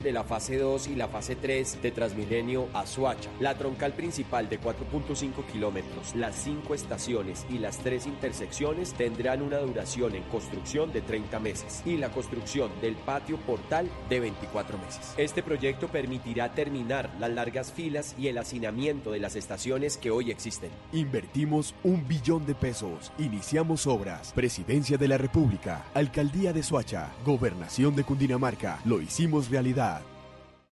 De la fase 2 y la fase 3 de Transmilenio a Suacha. La troncal principal de 4.5 kilómetros, las 5 estaciones y las 3 intersecciones tendrán una duración en construcción de 30 meses y la construcción del patio portal de 24 meses. Este proyecto permitirá terminar las largas filas y el hacinamiento de las estaciones que hoy existen. Invertimos un billón de pesos. Iniciamos obras. Presidencia de la República. Alcaldía de Suacha. Gobernación de Cundinamarca. Lo hicimos realidad.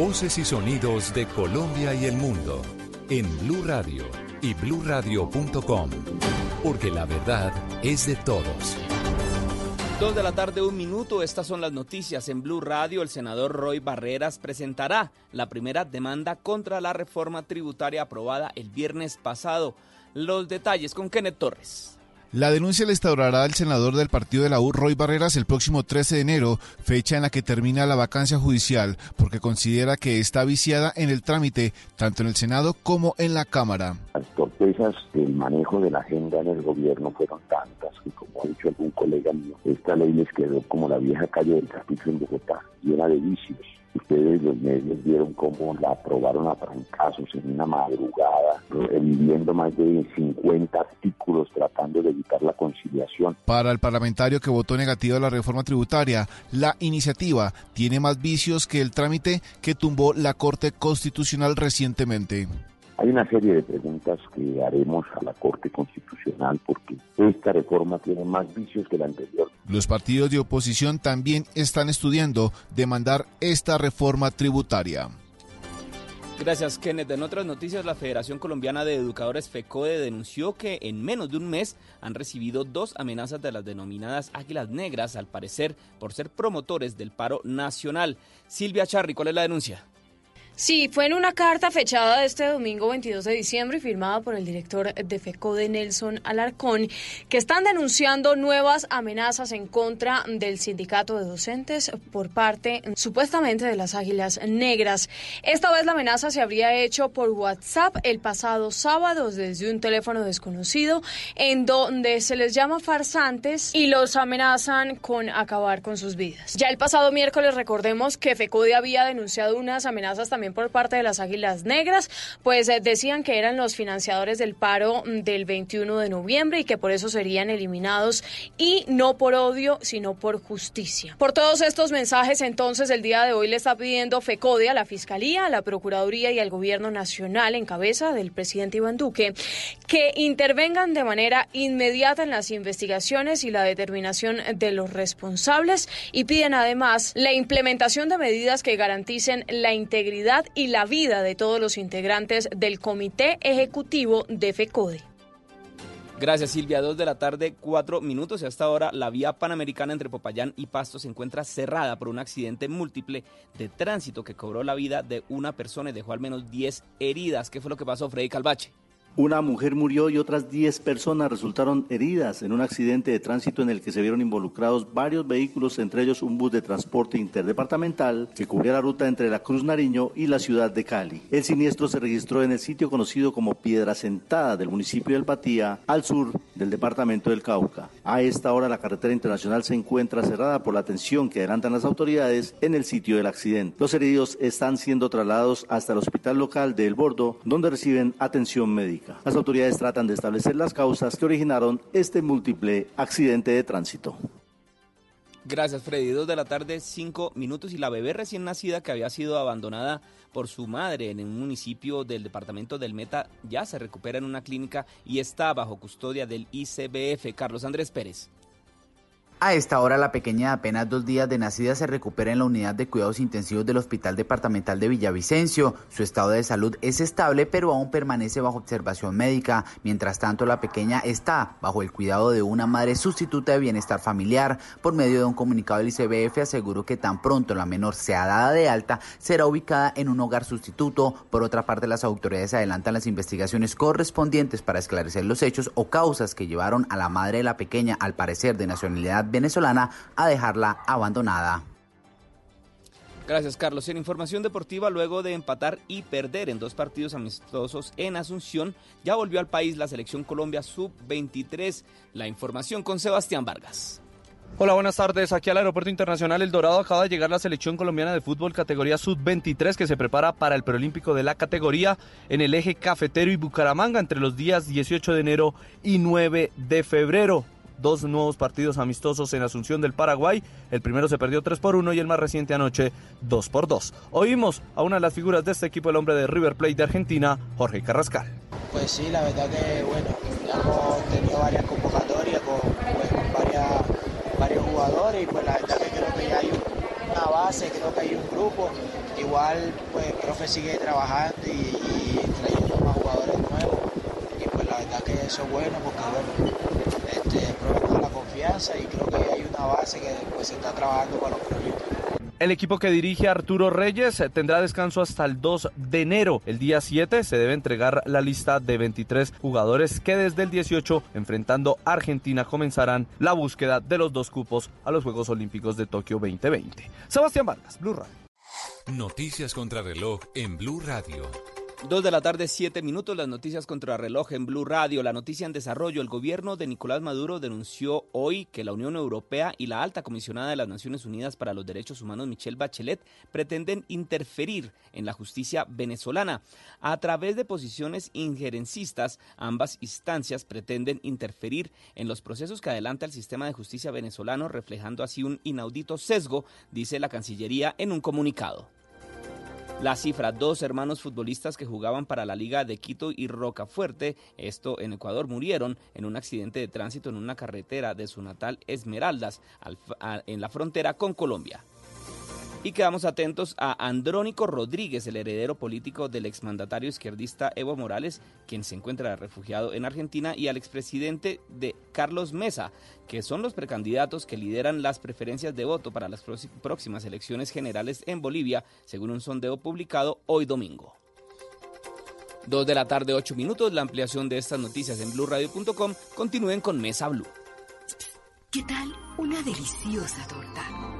Voces y sonidos de Colombia y el mundo en Blue Radio y bluradio.com, porque la verdad es de todos. Dos de la tarde, un minuto. Estas son las noticias. En Blue Radio, el senador Roy Barreras presentará la primera demanda contra la reforma tributaria aprobada el viernes pasado. Los detalles con Kenneth Torres. La denuncia la instaurará el senador del partido de la U, Roy Barreras, el próximo 13 de enero, fecha en la que termina la vacancia judicial, porque considera que está viciada en el trámite, tanto en el Senado como en la Cámara. Las torpezas del manejo de la agenda en el gobierno fueron tantas que, como ha dicho algún colega mío, esta ley les quedó como la vieja calle del Capitolio en Bogotá, llena de vicios. Ustedes los medios vieron cómo la aprobaron a trancazos en una madrugada, viviendo más de 50 artículos tratando de evitar la conciliación. Para el parlamentario que votó negativo a la reforma tributaria, la iniciativa tiene más vicios que el trámite que tumbó la Corte Constitucional recientemente. Hay una serie de preguntas que haremos a la Corte Constitucional porque esta reforma tiene más vicios que la anterior. Los partidos de oposición también están estudiando demandar esta reforma tributaria. Gracias, Kenneth. En otras noticias, la Federación Colombiana de Educadores FECODE denunció que en menos de un mes han recibido dos amenazas de las denominadas Águilas Negras, al parecer por ser promotores del paro nacional. Silvia Charri, ¿cuál es la denuncia? Sí, fue en una carta fechada este domingo 22 de diciembre y firmada por el director de FECODE, Nelson Alarcón, que están denunciando nuevas amenazas en contra del sindicato de docentes por parte supuestamente de las Águilas Negras. Esta vez la amenaza se habría hecho por WhatsApp el pasado sábado desde un teléfono desconocido en donde se les llama farsantes y los amenazan con acabar con sus vidas. Ya el pasado miércoles recordemos que FECODE había denunciado unas amenazas también por parte de las Águilas Negras, pues eh, decían que eran los financiadores del paro mm, del 21 de noviembre y que por eso serían eliminados y no por odio, sino por justicia. Por todos estos mensajes, entonces, el día de hoy le está pidiendo FECODE a la Fiscalía, a la Procuraduría y al Gobierno Nacional en cabeza del presidente Iván Duque que intervengan de manera inmediata en las investigaciones y la determinación de los responsables y piden además la implementación de medidas que garanticen la integridad y la vida de todos los integrantes del Comité Ejecutivo de FECODE. Gracias Silvia, dos de la tarde, cuatro minutos y hasta ahora la vía panamericana entre Popayán y Pasto se encuentra cerrada por un accidente múltiple de tránsito que cobró la vida de una persona y dejó al menos 10 heridas. ¿Qué fue lo que pasó, Freddy Calvache? Una mujer murió y otras 10 personas resultaron heridas en un accidente de tránsito en el que se vieron involucrados varios vehículos, entre ellos un bus de transporte interdepartamental que cubría la ruta entre la Cruz Nariño y la ciudad de Cali. El siniestro se registró en el sitio conocido como Piedra Sentada del municipio del Patía, al sur del departamento del Cauca. A esta hora la carretera internacional se encuentra cerrada por la atención que adelantan las autoridades en el sitio del accidente. Los heridos están siendo trasladados hasta el hospital local de El Bordo, donde reciben atención médica. Las autoridades tratan de establecer las causas que originaron este múltiple accidente de tránsito. Gracias, Freddy. Dos de la tarde, cinco minutos. Y la bebé recién nacida que había sido abandonada por su madre en un municipio del departamento del Meta ya se recupera en una clínica y está bajo custodia del ICBF. Carlos Andrés Pérez. A esta hora, la pequeña de apenas dos días de nacida se recupera en la unidad de cuidados intensivos del Hospital Departamental de Villavicencio. Su estado de salud es estable, pero aún permanece bajo observación médica. Mientras tanto, la pequeña está bajo el cuidado de una madre sustituta de bienestar familiar. Por medio de un comunicado del ICBF, aseguró que tan pronto la menor sea dada de alta, será ubicada en un hogar sustituto. Por otra parte, las autoridades adelantan las investigaciones correspondientes para esclarecer los hechos o causas que llevaron a la madre de la pequeña, al parecer de nacionalidad venezolana a dejarla abandonada. Gracias, Carlos. En información deportiva, luego de empatar y perder en dos partidos amistosos en Asunción, ya volvió al país la selección Colombia Sub-23. La información con Sebastián Vargas. Hola, buenas tardes. Aquí al Aeropuerto Internacional El Dorado acaba de llegar la selección colombiana de fútbol categoría Sub-23 que se prepara para el preolímpico de la categoría en el eje cafetero y Bucaramanga entre los días 18 de enero y 9 de febrero dos nuevos partidos amistosos en Asunción del Paraguay. El primero se perdió 3 por 1 y el más reciente anoche 2 por 2. Oímos a una de las figuras de este equipo, el hombre de River Plate de Argentina, Jorge Carrascal. Pues sí, la verdad que bueno, hemos tenido varias convocatorias con, pues, varios jugadores y pues la verdad que creo que ya hay una base, creo que hay un grupo. Igual pues el profe sigue trabajando y, y trayendo más jugadores nuevos y pues la verdad que eso es bueno porque bueno, este, la confianza y creo que hay una base que pues, se está trabajando para los proyectos. El equipo que dirige Arturo Reyes eh, tendrá descanso hasta el 2 de enero. El día 7 se debe entregar la lista de 23 jugadores que desde el 18, enfrentando a Argentina, comenzarán la búsqueda de los dos cupos a los Juegos Olímpicos de Tokio 2020. Sebastián Vargas, Blue Radio. Noticias contra reloj en Blue Radio. Dos de la tarde, siete minutos, las noticias contra reloj en Blue Radio. La noticia en desarrollo. El gobierno de Nicolás Maduro denunció hoy que la Unión Europea y la alta comisionada de las Naciones Unidas para los Derechos Humanos, Michelle Bachelet, pretenden interferir en la justicia venezolana. A través de posiciones injerencistas, ambas instancias pretenden interferir en los procesos que adelanta el sistema de justicia venezolano, reflejando así un inaudito sesgo, dice la Cancillería en un comunicado. La cifra, dos hermanos futbolistas que jugaban para la Liga de Quito y Rocafuerte, esto en Ecuador, murieron en un accidente de tránsito en una carretera de su natal Esmeraldas, en la frontera con Colombia. Y quedamos atentos a Andrónico Rodríguez, el heredero político del exmandatario izquierdista Evo Morales, quien se encuentra refugiado en Argentina, y al expresidente de Carlos Mesa, que son los precandidatos que lideran las preferencias de voto para las próximas elecciones generales en Bolivia, según un sondeo publicado hoy domingo. Dos de la tarde, ocho minutos. La ampliación de estas noticias en blurradio.com. Continúen con Mesa Blue. ¿Qué tal una deliciosa torta?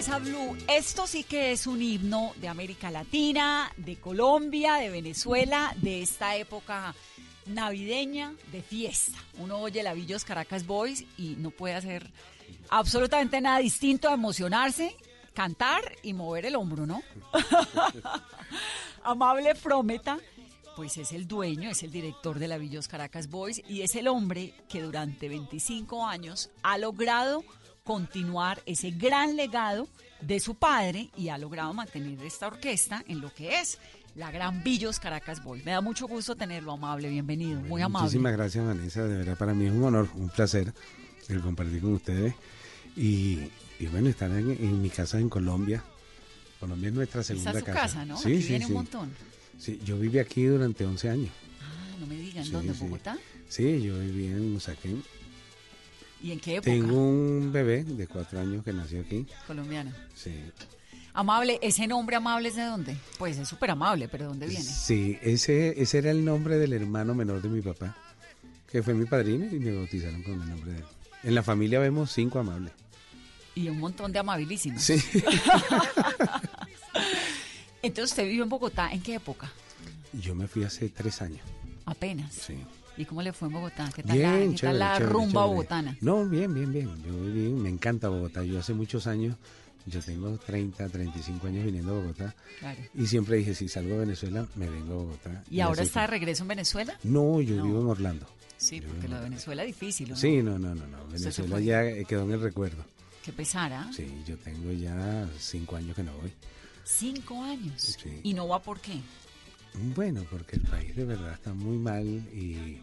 Mesa Blue. Esto sí que es un himno de América Latina, de Colombia, de Venezuela, de esta época navideña de fiesta. Uno oye la Villos Caracas Boys y no puede hacer absolutamente nada distinto a emocionarse, cantar y mover el hombro, ¿no? Amable Frometa, pues es el dueño, es el director de la Villos Caracas Boys y es el hombre que durante 25 años ha logrado continuar ese gran legado de su padre y ha logrado mantener esta orquesta en lo que es la Gran Villos Caracas Boys. Me da mucho gusto tenerlo, amable, bienvenido, muy amable. Muchísimas gracias, Vanessa. De verdad, para mí es un honor, un placer el compartir con ustedes. Y, y bueno, estar en, en mi casa en Colombia. Colombia es nuestra segunda su casa, ¿no? Sí, Aquí sí, viene sí. un montón. Sí, yo viví aquí durante 11 años. Ah, no me digan, ¿dónde? ¿En sí. Bogotá? Sí, yo viví en Usaquén. ¿Y en qué época? Tengo un bebé de cuatro años que nació aquí. Colombiano. Sí. Amable, ¿ese nombre amable es de dónde? Pues es súper amable, pero ¿de dónde viene? Sí, ese, ese era el nombre del hermano menor de mi papá, que fue mi padrino y me bautizaron con el nombre de él. En la familia vemos cinco amables. Y un montón de amabilísimos. Sí. Entonces, ¿usted vivió en Bogotá en qué época? Yo me fui hace tres años. Apenas. Sí. ¿Y cómo le fue en Bogotá? ¿Qué tal Bien, la, qué tal la chévere, rumba chévere. bogotana? No, bien, bien, bien. Yo viví, me encanta Bogotá. Yo hace muchos años, yo tengo 30, 35 años viniendo a Bogotá. Claro. Y siempre dije, si salgo de Venezuela, me vengo a Bogotá. ¿Y ahora está de regreso en Venezuela? No, yo vivo en Orlando. Sí, porque lo de Venezuela es difícil, ¿o ¿no? Sí, no, no, no, no. Venezuela ya eh, quedó en el recuerdo. Qué pesara. Sí, yo tengo ya cinco años que no voy. Cinco años. Sí. ¿Y no va por qué? Bueno, porque el país de verdad está muy mal y,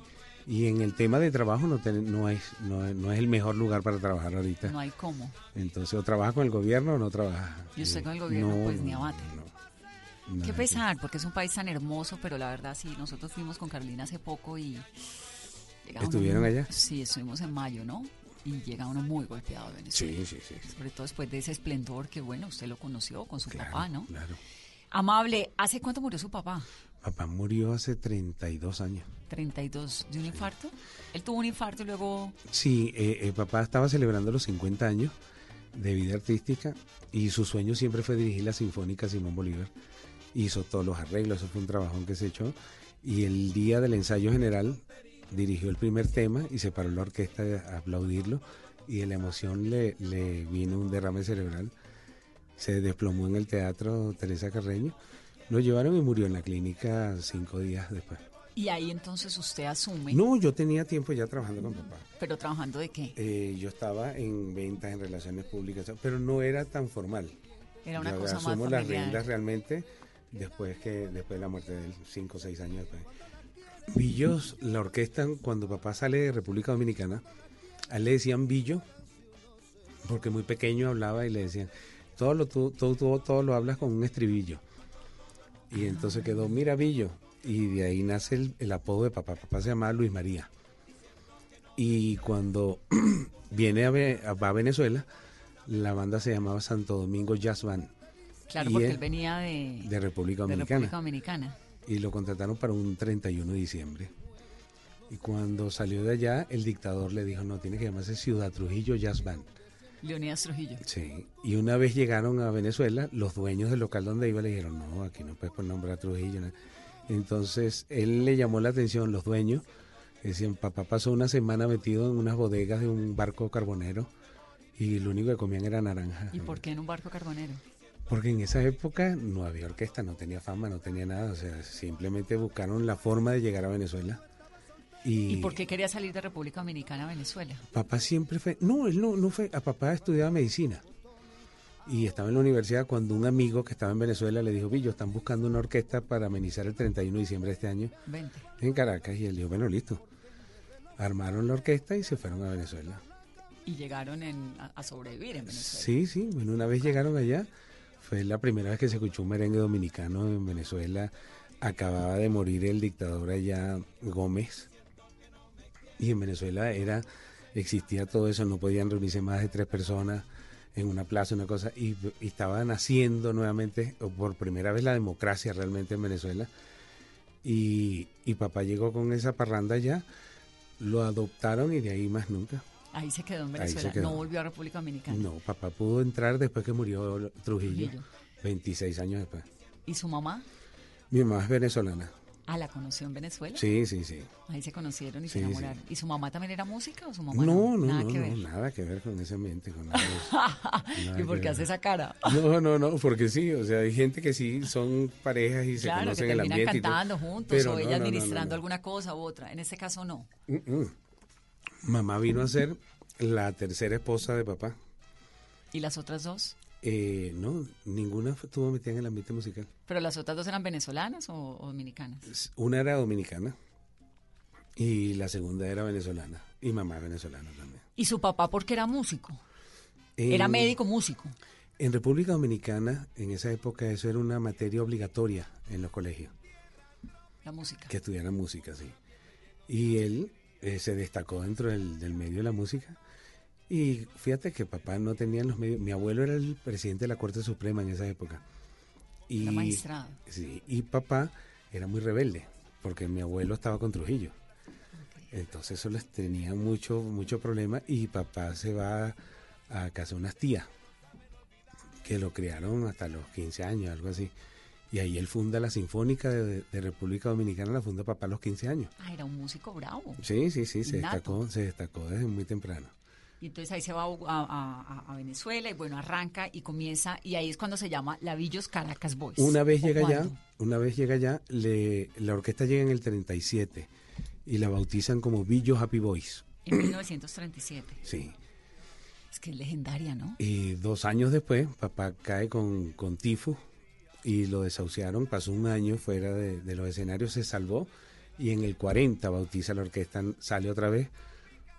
y en el tema de trabajo no, ten- no, es, no, es- no es el mejor lugar para trabajar ahorita. No hay cómo. Entonces, o trabajas con el gobierno o no trabajas. Y usted Eh, con el gobierno, no, pues ni abate. Qué pesar, porque es un país tan hermoso, pero la verdad sí, nosotros fuimos con Carolina hace poco y... uno ¿Estuvieron allá? Sí, estuvimos en mayo, ¿no? Y llega uno muy golpeado de Venezuela. Sí, sí, sí. Sobre todo después de ese esplendor que, bueno, usted lo conoció con su papá, ¿no? Claro. Amable, ¿hace cuánto murió su papá? Papá murió hace 32 años. 32 de un infarto. Él tuvo un infarto y luego... Sí, eh, eh, papá estaba celebrando los 50 años de vida artística y su sueño siempre fue dirigir la Sinfónica Simón Bolívar. Hizo todos los arreglos, eso fue un trabajón que se echó. Y el día del ensayo general dirigió el primer tema y se paró la orquesta a aplaudirlo y de la emoción le, le vino un derrame cerebral. Se desplomó en el teatro Teresa Carreño, Lo llevaron y murió en la clínica cinco días después. Y ahí entonces usted asume. No, yo tenía tiempo ya trabajando con papá. ¿Pero trabajando de qué? Eh, yo estaba en ventas, en relaciones públicas, pero no era tan formal. Era una Yo cosa más asumo las riendas realmente después que después de la muerte de él, cinco o seis años después. Villos, la orquesta, cuando papá sale de República Dominicana, a él le decían Villo, porque muy pequeño hablaba y le decían, todo lo, todo, todo, todo lo hablas con un estribillo. Y entonces quedó, mira Villo, y de ahí nace el, el apodo de papá. Papá se llamaba Luis María. Y cuando viene a, va a Venezuela, la banda se llamaba Santo Domingo Jazz Band. Claro, Y porque él- él venía de, de República de Dominicana. República Dominicana. Y lo contrataron para un 31 de diciembre. Y cuando salió de allá, el dictador le dijo, no, tiene que llamarse Ciudad Trujillo Jazz Band. Leonidas Trujillo. Sí. Y una vez llegaron a Venezuela, los dueños del local donde iba le dijeron, no, aquí no puedes poner nombre a Trujillo. ¿No?". Entonces, él le llamó la atención, los dueños, decían, papá pasó una semana metido en unas bodegas de un barco carbonero y lo único que comían era naranja. ¿Y por qué en un barco carbonero? Porque en esa época no había orquesta, no tenía fama, no tenía nada, o sea, simplemente buscaron la forma de llegar a Venezuela. Y, ¿Y por qué quería salir de República Dominicana a Venezuela? papá siempre fue, no, él no, no fue, a papá estudiaba medicina. Y estaba en la universidad cuando un amigo que estaba en Venezuela le dijo, Villo, están buscando una orquesta para amenizar el 31 de diciembre de este año Vente. en Caracas. Y él dijo, bueno, listo. Armaron la orquesta y se fueron a Venezuela. Y llegaron en- a, a sobrevivir en Venezuela. Sí, sí, bueno, una vez llegaron allá, fue la primera vez que se escuchó un merengue dominicano en Venezuela. Acababa de morir el dictador allá, Gómez. Y en Venezuela era, existía todo eso, no podían reunirse más de tres personas en una plaza, una cosa, y, y estaba naciendo nuevamente, o por primera vez la democracia realmente en Venezuela. Y, y papá llegó con esa parranda allá, lo adoptaron y de ahí más nunca. Ahí se quedó en Venezuela. quedó. No volvió a República Dominicana. No, papá pudo entrar después que murió Trujillo, Trujillo. 26 años después. ¿Y su mamá? Mi mamá es venezolana. Ah, la conoció en Venezuela. Sí, sí, sí. Ahí se conocieron y Sí, se sí. enamoraron. ¿Y su mamá también era música o su mamá No, no? no, Nada no, que no, ver. nada que ver con ese ambiente. Con. Nada ¿Y por qué hace esa cara? No, no, no, porque sí, o sea, hay gente que sí son parejas y se Claro, que conocen el terminan ambiente. cantando juntos pero o no, ella no, no, no, administrando no. alguna cosa u otra. En este caso no. Mm, mm. Mamá vino a ser la tercera esposa de papá. ¿Y las otras dos? Eh, no, ninguna estuvo metida en el ambiente musical. ¿Pero las otras dos eran venezolanas o, o dominicanas? Una era dominicana y la segunda era venezolana. Y mamá venezolana también. ¿Y su papá por qué era músico? Era médico músico. En República Dominicana, en esa época, eso era una materia obligatoria en los colegios, La música. que estudiaran música, sí. Y él eh, se destacó dentro del, del medio de la música. Y fíjate que papá no tenía los medios. Mi abuelo era el presidente de la Corte Suprema en esa época. Y, Era magistrado. Sí, y papá era muy rebelde, porque mi abuelo estaba con Trujillo. Entonces eso les tenía mucho, mucho problema y papá se va a casa de unas tías que lo criaron hasta los 15 años, algo así. Y ahí él funda la Sinfónica de, de República Dominicana, la funda papá a los 15 años. Ah, era un músico bravo. Sí, sí, sí, se destacó, se destacó desde muy temprano. Y entonces ahí se va a, a- a- a Venezuela y bueno, arranca y comienza y ahí es cuando se llama Lavillos Caracas Boys. Una vez ¿O llega allá, una vez llega allá, le, la orquesta llega en el 37 y la bautizan como Billo Happy Boys. En 1937. Sí. Es que es legendaria, ¿no? Y dos años después, papá cae con, con tifus y lo desahuciaron. Pasó un año fuera de, de los escenarios, se salvó y en el 40 bautiza la orquesta, sale otra vez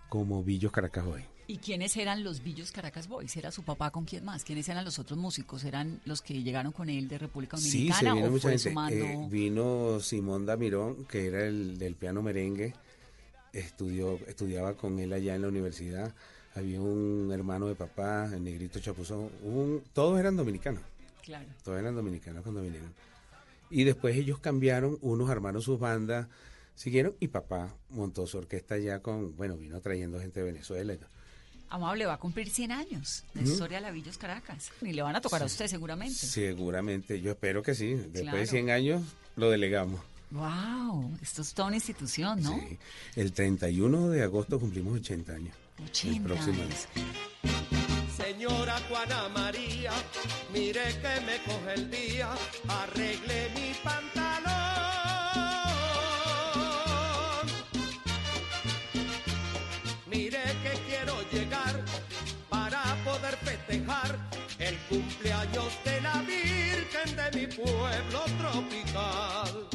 como Billos Caracas Boys. ¿Y quiénes eran los Villos Caracas Boys? ¿Era su papá con quién más? ¿Quiénes eran los otros músicos? ¿Eran los que llegaron con él de República Sí, Dominicana se vino o mucha fue gente. sumando? Eh, vino Simón Damirón, que era el del piano merengue, estudió, estudiaba con él allá en la universidad. Había un hermano de papá, el negrito Chapuzón, un, todos eran dominicanos, Claro. todos eran dominicanos cuando vinieron. Y después ellos cambiaron, unos armaron sus bandas, siguieron, y papá montó su orquesta allá con, bueno, vino trayendo gente de Venezuela y todo. Amable va a cumplir 100 años de Ujú. historia de Lavillos Caracas. Y le van a tocar a Sí. usted seguramente. Seguramente, yo espero que sí. Después Claro. de 100 años lo delegamos. Wow, esto es toda una institución, ¿no? Sí. El 31 de agosto cumplimos 80 años. 80 el próximo años. Señora Juana María, Mire que me coge el día, arregle mi pantalón. Pueblo tropical.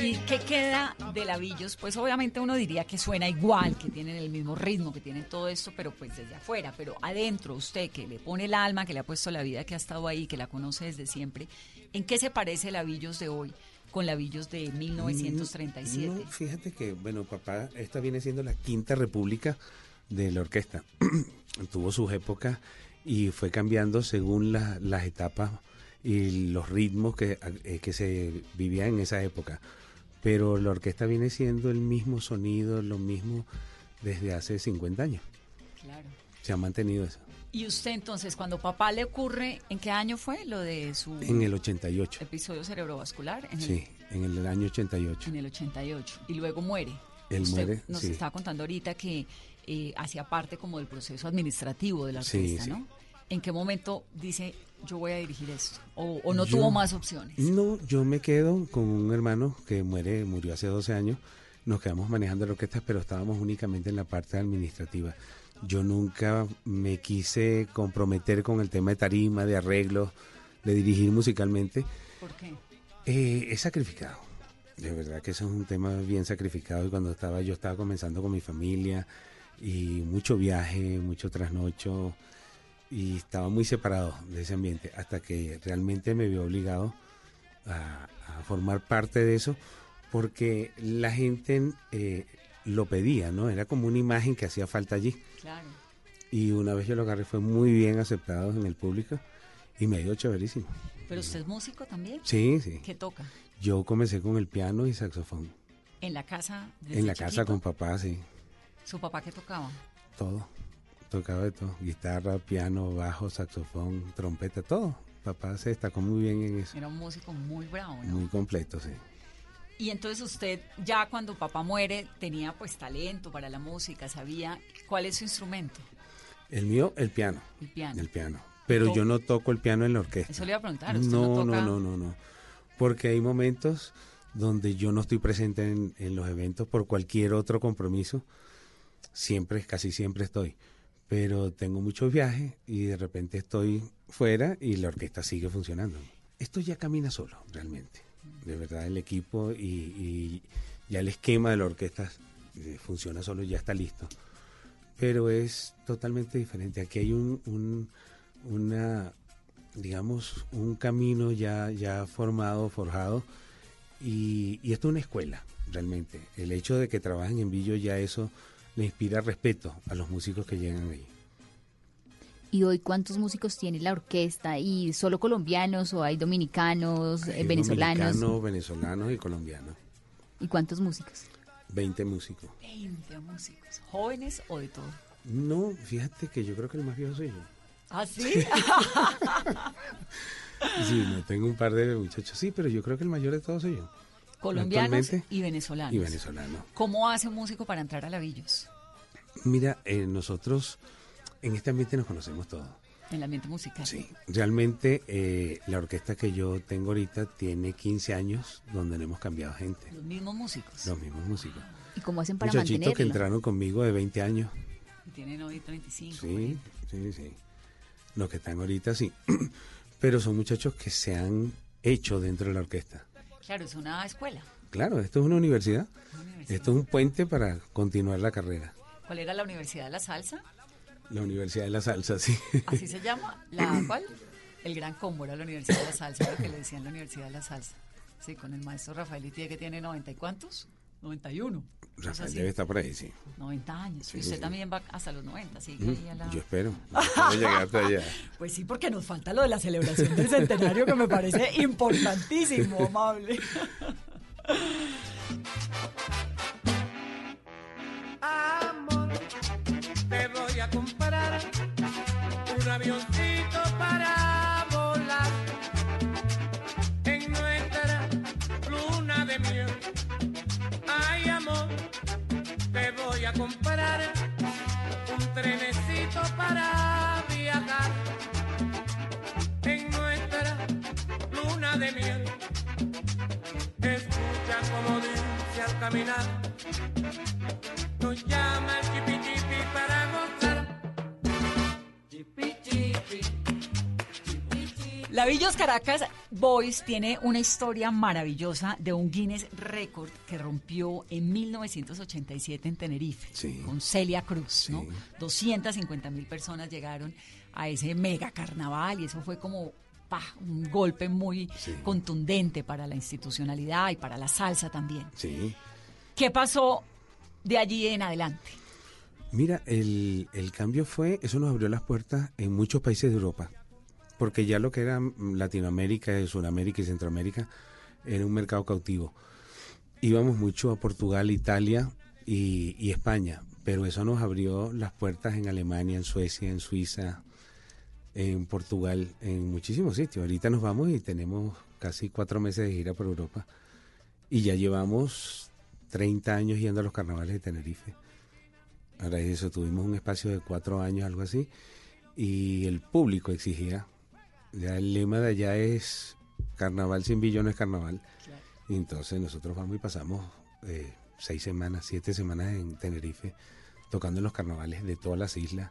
¿Y qué queda de Lavillos? Pues obviamente uno diría que suena igual, que tienen el mismo ritmo, que tienen todo esto, pero pues desde afuera. Pero adentro, usted que le pone el alma, que le ha puesto la vida, que ha estado ahí, que la conoce desde siempre, ¿en qué se parece Lavillos de hoy con Lavillos de 1937? No, fíjate que, bueno, papá, esta viene siendo la quinta república de la orquesta. Tuvo sus épocas y fue cambiando según la- las etapas y los ritmos que, eh, que se vivían en esa época. Pero la orquesta viene siendo el mismo sonido, lo mismo desde hace 50 años. Claro. Se ha mantenido eso. Y usted entonces, cuando papá le ocurre, ¿en qué año fue lo de su En el 88. episodio cerebrovascular? En Sí, en el año 88. El, en el 88. Y luego muere. Él usted muere, nos sí. estaba contando ahorita que eh, hacía parte como del proceso administrativo de la Sí. ¿no? ¿En qué momento dice, yo voy a dirigir esto? ¿O, o no Yo- tuvo más opciones? No, yo me quedo con un hermano que muere, murió hace 12 años. Nos quedamos manejando la orquesta, pero estábamos únicamente en la parte administrativa. Yo nunca me quise comprometer con el tema de tarima, de arreglos, de dirigir musicalmente. ¿Por qué? Eh, es sacrificado. De verdad que eso es un tema bien sacrificado. Y cuando estaba, yo estaba comenzando con mi familia y mucho viaje, mucho trasnocho y estaba muy separado de ese ambiente hasta que realmente me vio obligado a, a formar parte de eso porque la gente eh, lo pedía, ¿no? Era como una imagen que hacía falta allí. Claro. Y una vez yo lo agarré fue muy bien aceptado en el público y me dio chéverísimo. ¿Pero usted es músico también? Sí, sí. ¿Qué toca? Yo comencé con el piano y saxofón. ¿En la casa? desde En la casa con papá, sí. ¿Su papá qué tocaba? Todo. Tocaba de todo. Guitarra, piano, bajo, saxofón, trompeta, todo. Papá se destacó muy bien en eso. Era un músico muy bravo, ¿no? Muy completo, sí. Y entonces usted ya cuando papá muere tenía pues talento para la música, sabía cuál es su instrumento. El mío, el piano. El piano. El piano. Pero yo no toco el piano en la orquesta. Eso le iba a preguntar, usted no no, toca- no, no, no, no. Porque hay momentos donde yo no estoy presente en, en los eventos por cualquier otro compromiso. Siempre, casi siempre estoy. Pero tengo muchos viajes y de repente estoy fuera y la orquesta sigue funcionando. Esto ya camina solo, realmente. De verdad, el equipo y, ya el esquema de la orquesta eh, funciona solo, ya está listo. Pero es totalmente diferente. Aquí hay un, un- una, digamos, un camino ya, ya formado, forjado, y, esto es una escuela, realmente. El hecho de que trabajen en Villo ya eso le inspira respeto a los músicos que llegan ahí. ¿Y hoy cuántos músicos tiene la orquesta? ¿Y solo colombianos o hay dominicanos, eh, Hay venezolanos? Dominicanos, venezolanos y colombianos. ¿Y cuántos músicos? 20 músicos. 20 músicos, jóvenes o de todo. No, fíjate que yo creo que el más viejo soy yo. ¿Ah, sí? Sí, no tengo un par de muchachos, sí, pero yo creo que el mayor de todos soy yo. Colombianos y venezolanos. Y venezolanos. ¿Cómo hace un músico para entrar a Lavillos? Mira, eh, nosotros en este ambiente nos conocemos todos. En el ambiente musical. Sí. Realmente eh, la orquesta que yo tengo ahorita tiene 15 años donde no hemos cambiado gente. Los mismos músicos. Los mismos músicos. ¿Y cómo hacen para Muchachitos que entraron conmigo de 20 años. Y tienen hoy 35. Sí, sí, sí. Los que están ahorita sí. Pero son muchachos que se han hecho dentro de la orquesta. Claro, es una escuela. Claro, esto es una universidad. Esto es un puente para continuar la carrera. ¿Cuál era la Universidad de la Salsa? La Universidad de la Salsa, sí. ¿Así se llama? ¿La cuál? El Gran Combo era la Universidad de la Salsa, lo que le decían la Universidad de la Salsa. Sí, con el maestro Rafael Itié, que tiene 90 y cuántos? 91. Cosa Rafael así. debe estar por ahí, sí. 90 años. Sí, y usted sí. también va hasta los 90, sí. Mm, ahí a la- Yo espero. Yo espero llegar hasta allá. Pues sí, porque nos falta lo de la celebración del centenario, que me parece importantísimo, amable. Amor, te voy a comprar un avioncito para de miel. Escucha como dice al caminar. Nos llama el chipi chipi para gozar. Chipi chipi. La Villos Caracas Boys tiene una historia maravillosa de un Guinness Record que rompió en 1987 en Tenerife Sí. con Celia Cruz, ¿no? 250 mil personas llegaron a ese mega carnaval y eso fue como pa, un golpe muy contundente para la institucionalidad y para la salsa también. Sí. ¿Qué pasó de allí en adelante? Mira, el, el cambio fue, eso nos abrió las puertas en muchos países de Europa, porque ya lo que era Latinoamérica, Sudamérica y Centroamérica era un mercado cautivo. Íbamos mucho a Portugal, Italia y, y España, pero eso nos abrió las puertas en Alemania, en Suecia, en Suiza, en Portugal, en muchísimos sitios. Ahorita nos vamos y tenemos casi cuatro meses de gira por Europa y ya llevamos 30 años yendo a los carnavales de Tenerife. Ahora eso, tuvimos un espacio de cuatro años, algo así, y el público exigía. Ya el lema de allá es carnaval sin billo no es carnaval. Y entonces nosotros vamos y pasamos eh, seis semanas, siete semanas en Tenerife, tocando en los carnavales de todas las islas,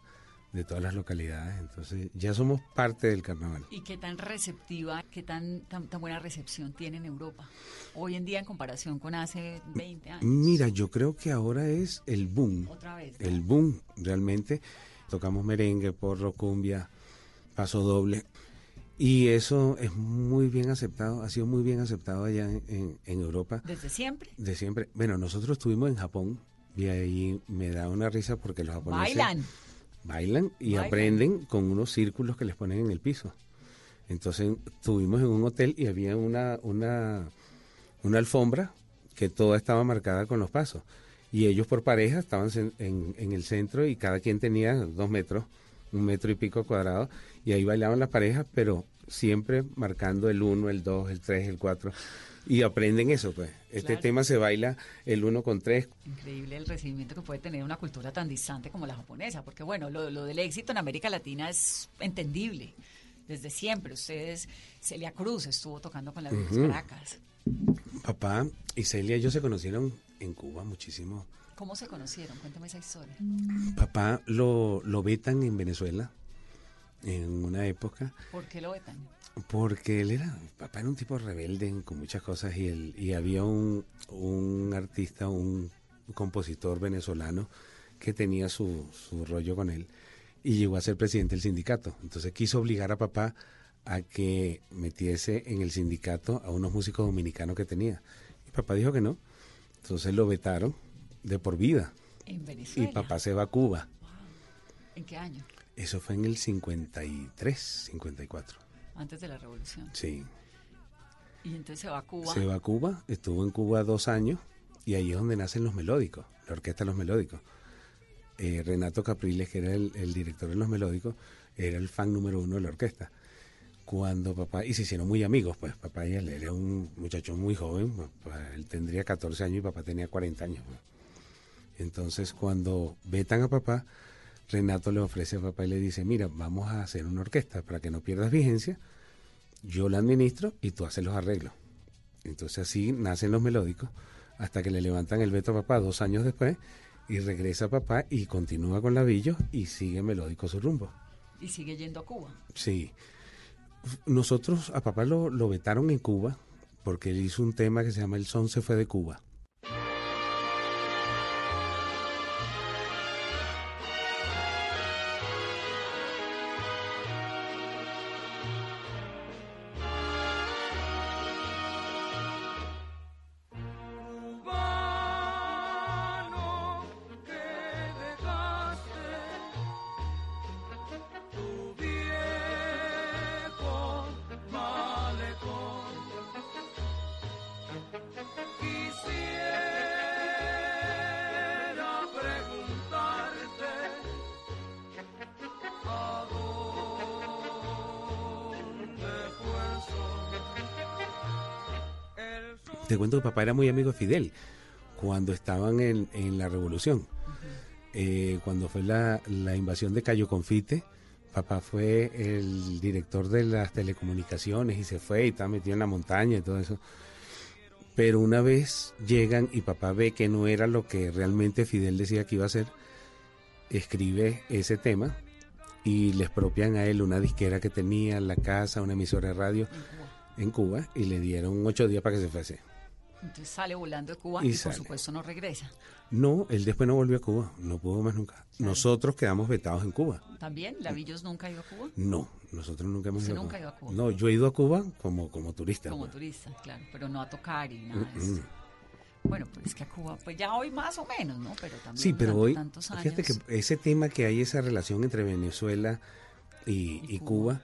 de todas las localidades. Entonces ya somos parte del carnaval. ¿Y qué tan receptiva, qué tan, tan, tan buena recepción tiene en Europa hoy en día en comparación con hace 20 años? Mira, yo creo que ahora es el boom. Otra vez. El boom, realmente. Tocamos merengue, porro, cumbia, paso doble. Y eso es muy bien aceptado, ha sido muy bien aceptado allá en, en- en Europa. ¿Desde siempre? De siempre. Bueno, nosotros estuvimos en Japón y ahí me da una risa porque los japoneses Bailan. Bailan y Bailan. aprenden con unos círculos que les ponen en el piso. Entonces estuvimos en un hotel y había una, una, una alfombra que toda estaba marcada con los pasos. Y ellos por pareja estaban en, en- en el centro y cada quien tenía dos metros, un metro y pico cuadrado, y ahí bailaban las parejas, pero siempre marcando el uno, el dos, el tres, el cuatro. Y aprenden eso, pues. Este Claro. tema se baila el uno con tres, Increíble el recibimiento que puede tener una cultura tan distante como la japonesa, porque bueno, lo, lo del éxito en América Latina es entendible. Desde siempre, ustedes, Celia Cruz estuvo tocando con las Villas Ujú. Caracas. Papá y Celia, ellos se conocieron en Cuba muchísimo. ¿Cómo se conocieron? Cuéntame esa historia. Papá lo, lo vetan en Venezuela en una época ¿Por qué lo vetan? Porque él era, papá era un tipo rebelde con muchas cosas y, él, y había un, un artista, un compositor venezolano que tenía su, su rollo con él y llegó a ser presidente del sindicato. Entonces quiso obligar a papá a que metiese en el sindicato a unos músicos dominicanos que tenía. Y papá dijo que no. Entonces lo vetaron de por vida. En Y Venezuela. papá se va a Cuba. ¿En qué año? Eso fue en el 53, 54. Antes de la revolución. Sí. Y entonces se va a Cuba. Se va a Cuba, estuvo en Cuba dos años y ahí es donde nacen los melódicos, la orquesta de los melódicos. Eh, Renato Capriles, que era el, el director de los melódicos, era el fan número uno de la orquesta. Cuando papá, y se hicieron muy amigos, pues papá y él, era un muchacho muy joven, papá, él tendría 14 años y papá tenía 40 años. pues. Entonces cuando vetan a papá, Renato le ofrece a papá y le dice, mira, vamos a hacer una orquesta para que no pierdas vigencia, yo la administro y tú haces los arreglos. Entonces así nacen los melódicos hasta que le levantan el veto a papá dos años después y regresa papá y continúa con Lavillo y sigue melódico su rumbo. Y sigue yendo a Cuba. Sí. Nosotros a papá lo, lo vetaron en Cuba porque él hizo un tema que se llama El son se fue de Cuba. Te cuento que papá era muy amigo de Fidel cuando estaban en, en la revolución. Eh, cuando fue la, la invasión de Cayo Confite, Papá fue el director de las telecomunicaciones y se fue y está metido en la montaña y todo eso. Pero una vez llegan y papá ve que no era lo que realmente Fidel decía que iba a ser, escribe ese tema y le expropian a él una disquera que tenía, la casa, una emisora de radio en Cuba y le dieron ocho días para que se fuese. Entonces sale volando de Cuba Y y, por supuesto no regresa. No, él después no volvió a Cuba, no pudo más nunca. Nosotros quedamos vetados en Cuba. ¿También? ¿Lavillos nunca ha ido a Cuba? No, nosotros nunca hemos Usted ido a nunca Cuba. ha ido a Cuba. No, yo he ido a Cuba como, como turista. Como pues. turista, claro, pero no a tocar y nada de eso. Bueno, pues es que a Cuba, pues ya hoy más o menos, ¿no? Pero también Sí, pero hoy, tantos años. fíjate que ese tema que hay, esa relación entre Venezuela y, y Cuba,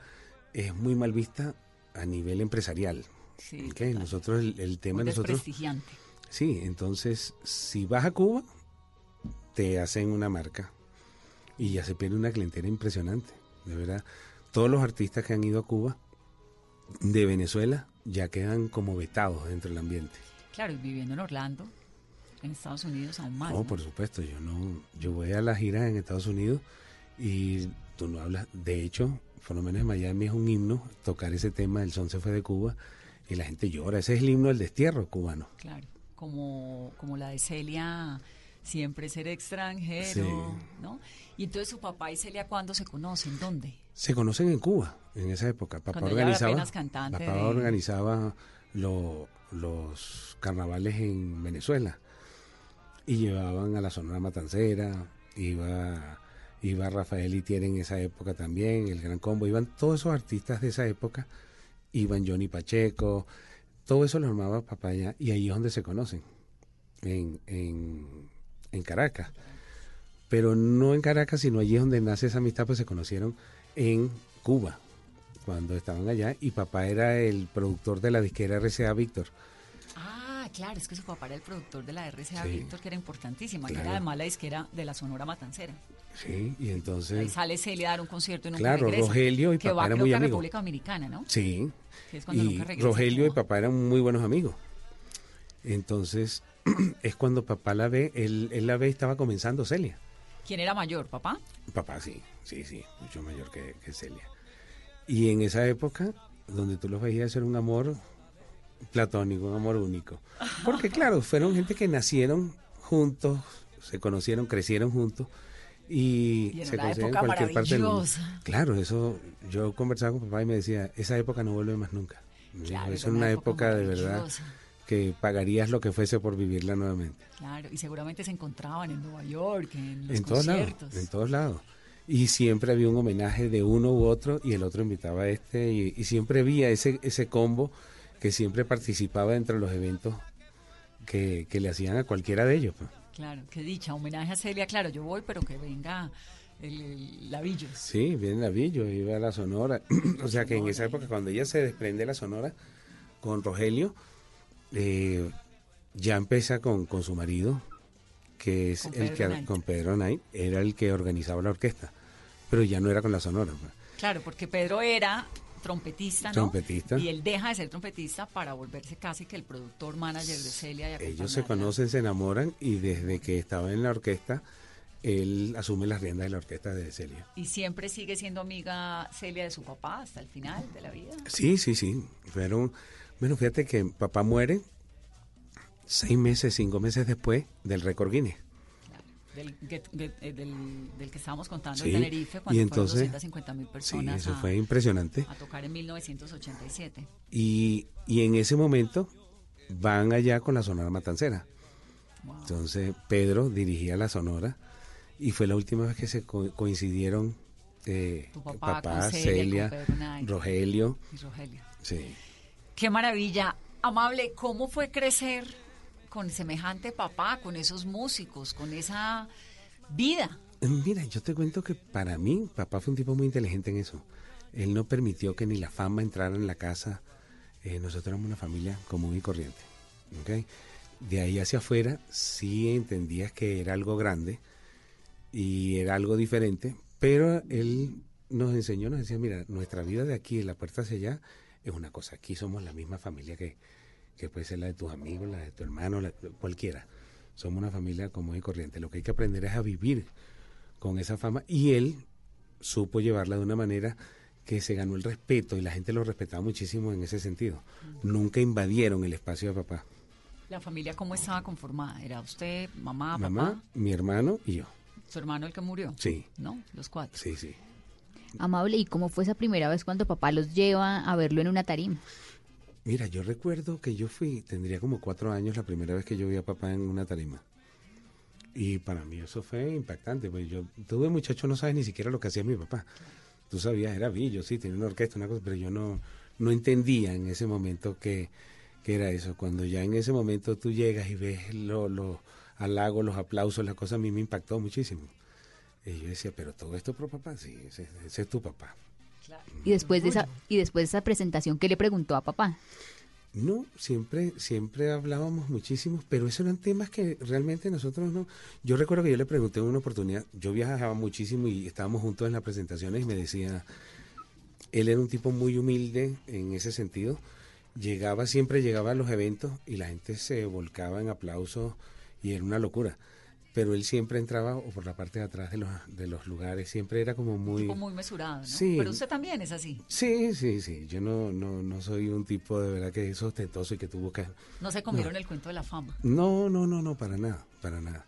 es muy mal vista a nivel empresarial. Sí. Nosotros, el, el tema muy nosotros... desprestigiante. Sí, entonces, si vas a Cuba, te hacen una marca y ya se pierde una clientela impresionante, de verdad. Todos los artistas que han ido a Cuba de Venezuela ya quedan como vetados dentro del ambiente. Claro, y viviendo en Orlando, en Estados Unidos aún más. No, ¿no? por supuesto, yo no, yo voy a las giras en Estados Unidos y tú no hablas, de hecho, por lo menos en Miami es un himno tocar ese tema, el son se fue de Cuba y la gente llora, ese es el himno del destierro cubano. Claro, como, como la de Celia, siempre ser extranjero, Sí. ¿no? Y entonces su papá y Celia, ¿cuándo se conocen? ¿Dónde? Se conocen en Cuba en esa época. Papá Cuando organizaba, papá de- organizaba lo- los carnavales en Venezuela y llevaban a la Sonora Matancera, iba, iba Rafael Itier en esa época también, el Gran Combo, iban todos esos artistas de esa época, iban Johnny Pacheco, todo eso lo armaba papá allá y ahí es donde se conocen, en, en, en Caracas. Pero no en Caracas, sino allí es donde nace esa amistad, pues se conocieron en Cuba, cuando estaban allá, y papá era el productor de la disquera RCA Víctor. Ah, claro, es que su papá era el productor de la RCA Sí. Víctor, que era importantísima, que era además la disquera de la Sonora Matancera. Sí, y Ahí entonces... sale Celia a dar un concierto y nunca Claro, regresa. Rogelio y que papá va, eran muy que amigos. República Dominicana, ¿no? Sí, Que es cuando y nunca regresa a Rogelio y papá eran muy buenos amigos. Entonces, es cuando papá la ve, él, él la ve y estaba comenzando Celia. ¿Quién era mayor, papá? Papá sí, sí, sí, mucho mayor que, que Celia. Y en esa época, donde tú los veías, era un amor platónico, un amor único. Porque claro, fueron gente que nacieron juntos, se conocieron, crecieron juntos y, se conocían en cualquier parte del mundo. Claro, eso yo conversaba con papá y me decía, esa época no vuelve más nunca. Claro, es una una época época de verdad que pagarías lo que fuese por vivirla nuevamente. Claro, y seguramente se encontraban en Nueva York, en los En todos lados, conciertos. en todos lados. Y siempre había un homenaje de uno u otro y el otro invitaba a este y, y siempre había ese, ese combo que siempre participaba dentro de los eventos que, que le hacían a cualquiera de ellos. pues. Claro, qué dicha, homenaje a Celia, claro, yo voy, pero que venga el, el Lavillos. Sí, viene la Villo, iba a la Sonora. o sea que en esa época, cuando ella se desprende de la Sonora con Rogelio, eh, ya empieza con, con su marido, que es Con el Pedro que Knight. con Pedro Knight, era el que organizaba la orquesta, pero ya no era con la Sonora. pues. Claro, porque Pedro era trompetista, ¿no? Trompetista. Y él deja de ser trompetista para volverse casi que el productor manager de Celia y Ellos se conocen, se enamoran y desde que estaba en la orquesta, él asume las riendas de la orquesta de Celia. Y siempre sigue siendo amiga Celia de su papá hasta el final de la vida. Sí, sí, sí. Fueron, bueno, fíjate que papá muere seis meses, cinco meses después del récord Guinness. Del, get- get- eh, del, del que estábamos contando Sí, en Tenerife, y cuando entonces- fueron 250 mil personas eso a, fue impresionante. a tocar en 1987. Y, y en ese momento van allá con la Sonora Matancera. Entonces Pedro dirigía la Sonora y fue la última vez que se co- coincidieron eh, Tu papá papá, con Celia y Celia, con Pedro Knight. Rogelio. Y Rogelio. Sí. Qué maravilla. Amable, ¿cómo fue crecer con semejante papá, con esos músicos, con esa vida? Mira, yo te cuento que para mí, papá fue un tipo muy inteligente en eso. Él no permitió que ni la fama entrara en la casa. Eh, nosotros éramos una familia común y corriente. De ahí hacia afuera, sí entendías que era algo grande y era algo diferente, pero él nos enseñó, nos decía, mira, nuestra vida de aquí, de la puerta hacia allá, es una cosa. Aquí somos la misma familia que, que puede ser la de tus amigos, la de tu hermano, la- cualquiera. Somos una familia común y corriente. Lo que hay que aprender es a vivir con esa fama. Y él supo llevarla de una manera que se ganó el respeto y la gente lo respetaba muchísimo en ese sentido. Nunca invadieron el espacio de papá. ¿La familia cómo estaba conformada? ¿Era usted, mamá, Mamá, papá? mi hermano y yo. ¿Su hermano el que murió? Sí. ¿No? Los cuatro. Sí, sí. Amable, ¿y cómo fue esa primera vez cuando papá los lleva a verlo en una tarima? Mira, yo recuerdo que yo fui, tendría como cuatro años la primera vez que yo vi a papá en una tarima. Y para mí eso fue impactante, pues yo, tú de muchacho no sabes ni siquiera lo que hacía mi papá. Tú sabías, era Billo, sí, tenía una orquesta, una cosa, pero yo no, no entendía en ese momento que, que era eso. Cuando ya en ese momento tú llegas y ves los lo halagos, los aplausos, la cosa a mí me impactó muchísimo. Y yo decía, pero todo esto por papá, sí, ese, ese es tu papá. Y después de esa y después de esa presentación, ¿qué le preguntó a papá? No, siempre, siempre hablábamos muchísimo, pero esos eran temas que realmente nosotros no. Yo recuerdo que yo le pregunté en una oportunidad, yo viajaba muchísimo y estábamos juntos en las presentaciones y me decía, él era un tipo muy humilde en ese sentido, llegaba, siempre llegaba a los eventos y la gente se volcaba en aplausos y era una locura. Pero él siempre entraba o por la parte de atrás de los, de los lugares, siempre era como muy... Tipo muy mesurado, ¿no? Sí. Pero usted también es así. Sí, sí, sí. Yo no, no, no soy un tipo de verdad que es ostentoso y que tú buscas. No se comieron el cuento de la fama. No, no, no, no, para nada, para nada.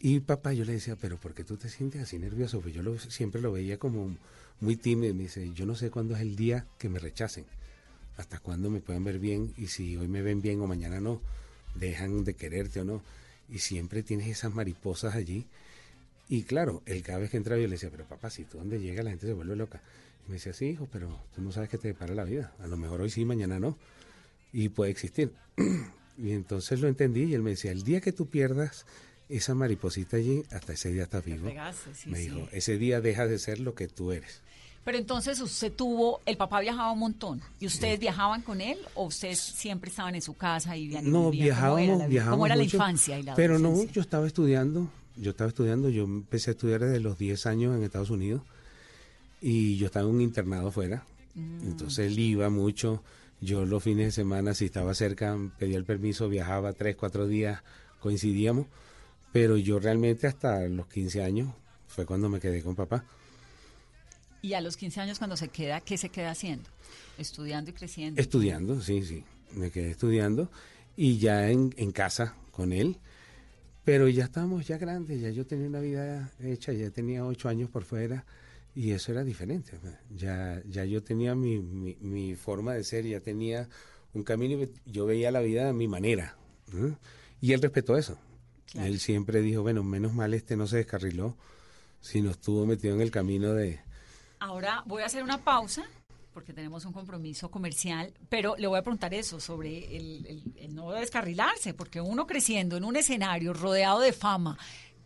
Y papá, yo le decía, pero ¿por qué tú te sientes así nervioso? Pues yo lo, siempre lo veía como muy tímido. Me dice, yo no sé cuándo es el día que me rechacen, hasta cuándo me puedan ver bien y si hoy me ven bien o mañana no, dejan de quererte o no. Y siempre tienes esas mariposas allí. Y claro, él cada vez que entraba yo le decía, pero papá, si tú donde llega la gente se vuelve loca. Y me decía, sí, hijo, pero tú no sabes qué te depara la vida. A lo mejor hoy sí, mañana no. Y puede existir. y entonces lo entendí y él me decía, el día que tú pierdas esa mariposita allí, hasta ese día estás vivo. pegaste, sí, me sí. dijo, ese día dejas de ser lo que tú eres. Pero entonces usted tuvo, el papá viajaba un montón. ¿Y ustedes viajaban con él o ustedes siempre estaban en su casa y vivían? No, vivían? ¿Cómo era viajábamos, la viajábamos ¿Cómo era la infancia y la Pero no, yo estaba estudiando, yo estaba estudiando, yo empecé a estudiar desde los 10 años en Estados Unidos y yo estaba en un internado afuera. Mm. Entonces él iba mucho, yo los fines de semana, si estaba cerca, pedía el permiso, viajaba tres, cuatro días, coincidíamos, pero yo realmente hasta los 15 años fue cuando me quedé con papá. Y a los 15 años cuando se queda, ¿qué se queda haciendo? Estudiando y creciendo. Estudiando, sí, sí. Me quedé estudiando y ya en, en casa con él. Pero ya estábamos ya grandes, ya yo tenía una vida hecha, ya tenía ocho años por fuera y eso era diferente. Ya, ya yo tenía mi, mi, mi forma de ser, ya tenía un camino y yo veía la vida a mi manera. Y él respetó eso. Él siempre dijo, bueno, menos mal este no se descarriló, sino estuvo metido en el camino de... Ahora voy a hacer una pausa porque tenemos un compromiso comercial, pero le voy a preguntar eso sobre el, no descarrilarse, porque uno creciendo en un escenario rodeado de fama,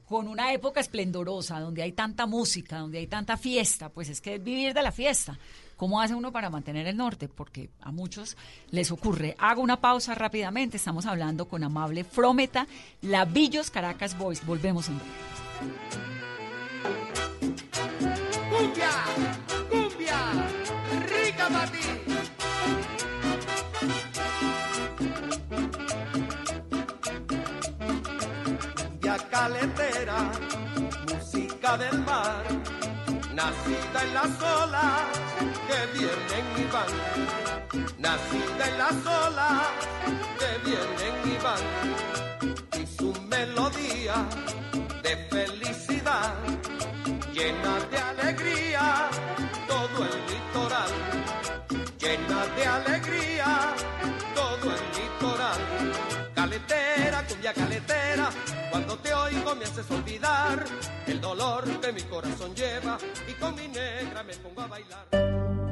con una época esplendorosa, donde hay tanta música, donde hay tanta fiesta, pues es que es vivir de la fiesta. ¿Cómo hace uno para mantener el norte? Porque a muchos les ocurre. Hago una pausa rápidamente. Estamos hablando con Amable Frometa, Lavillos Caracas Boys. Volvemos en breve. Cumbia, cumbia, rica para ti. Cumbia caletera, música del mar, nacida en las olas que vienen y van. Nacida en las olas que vienen y van. Y su melodía cuando te oigo me haces olvidar el dolor que mi corazón lleva y con mi negra me pongo a bailar.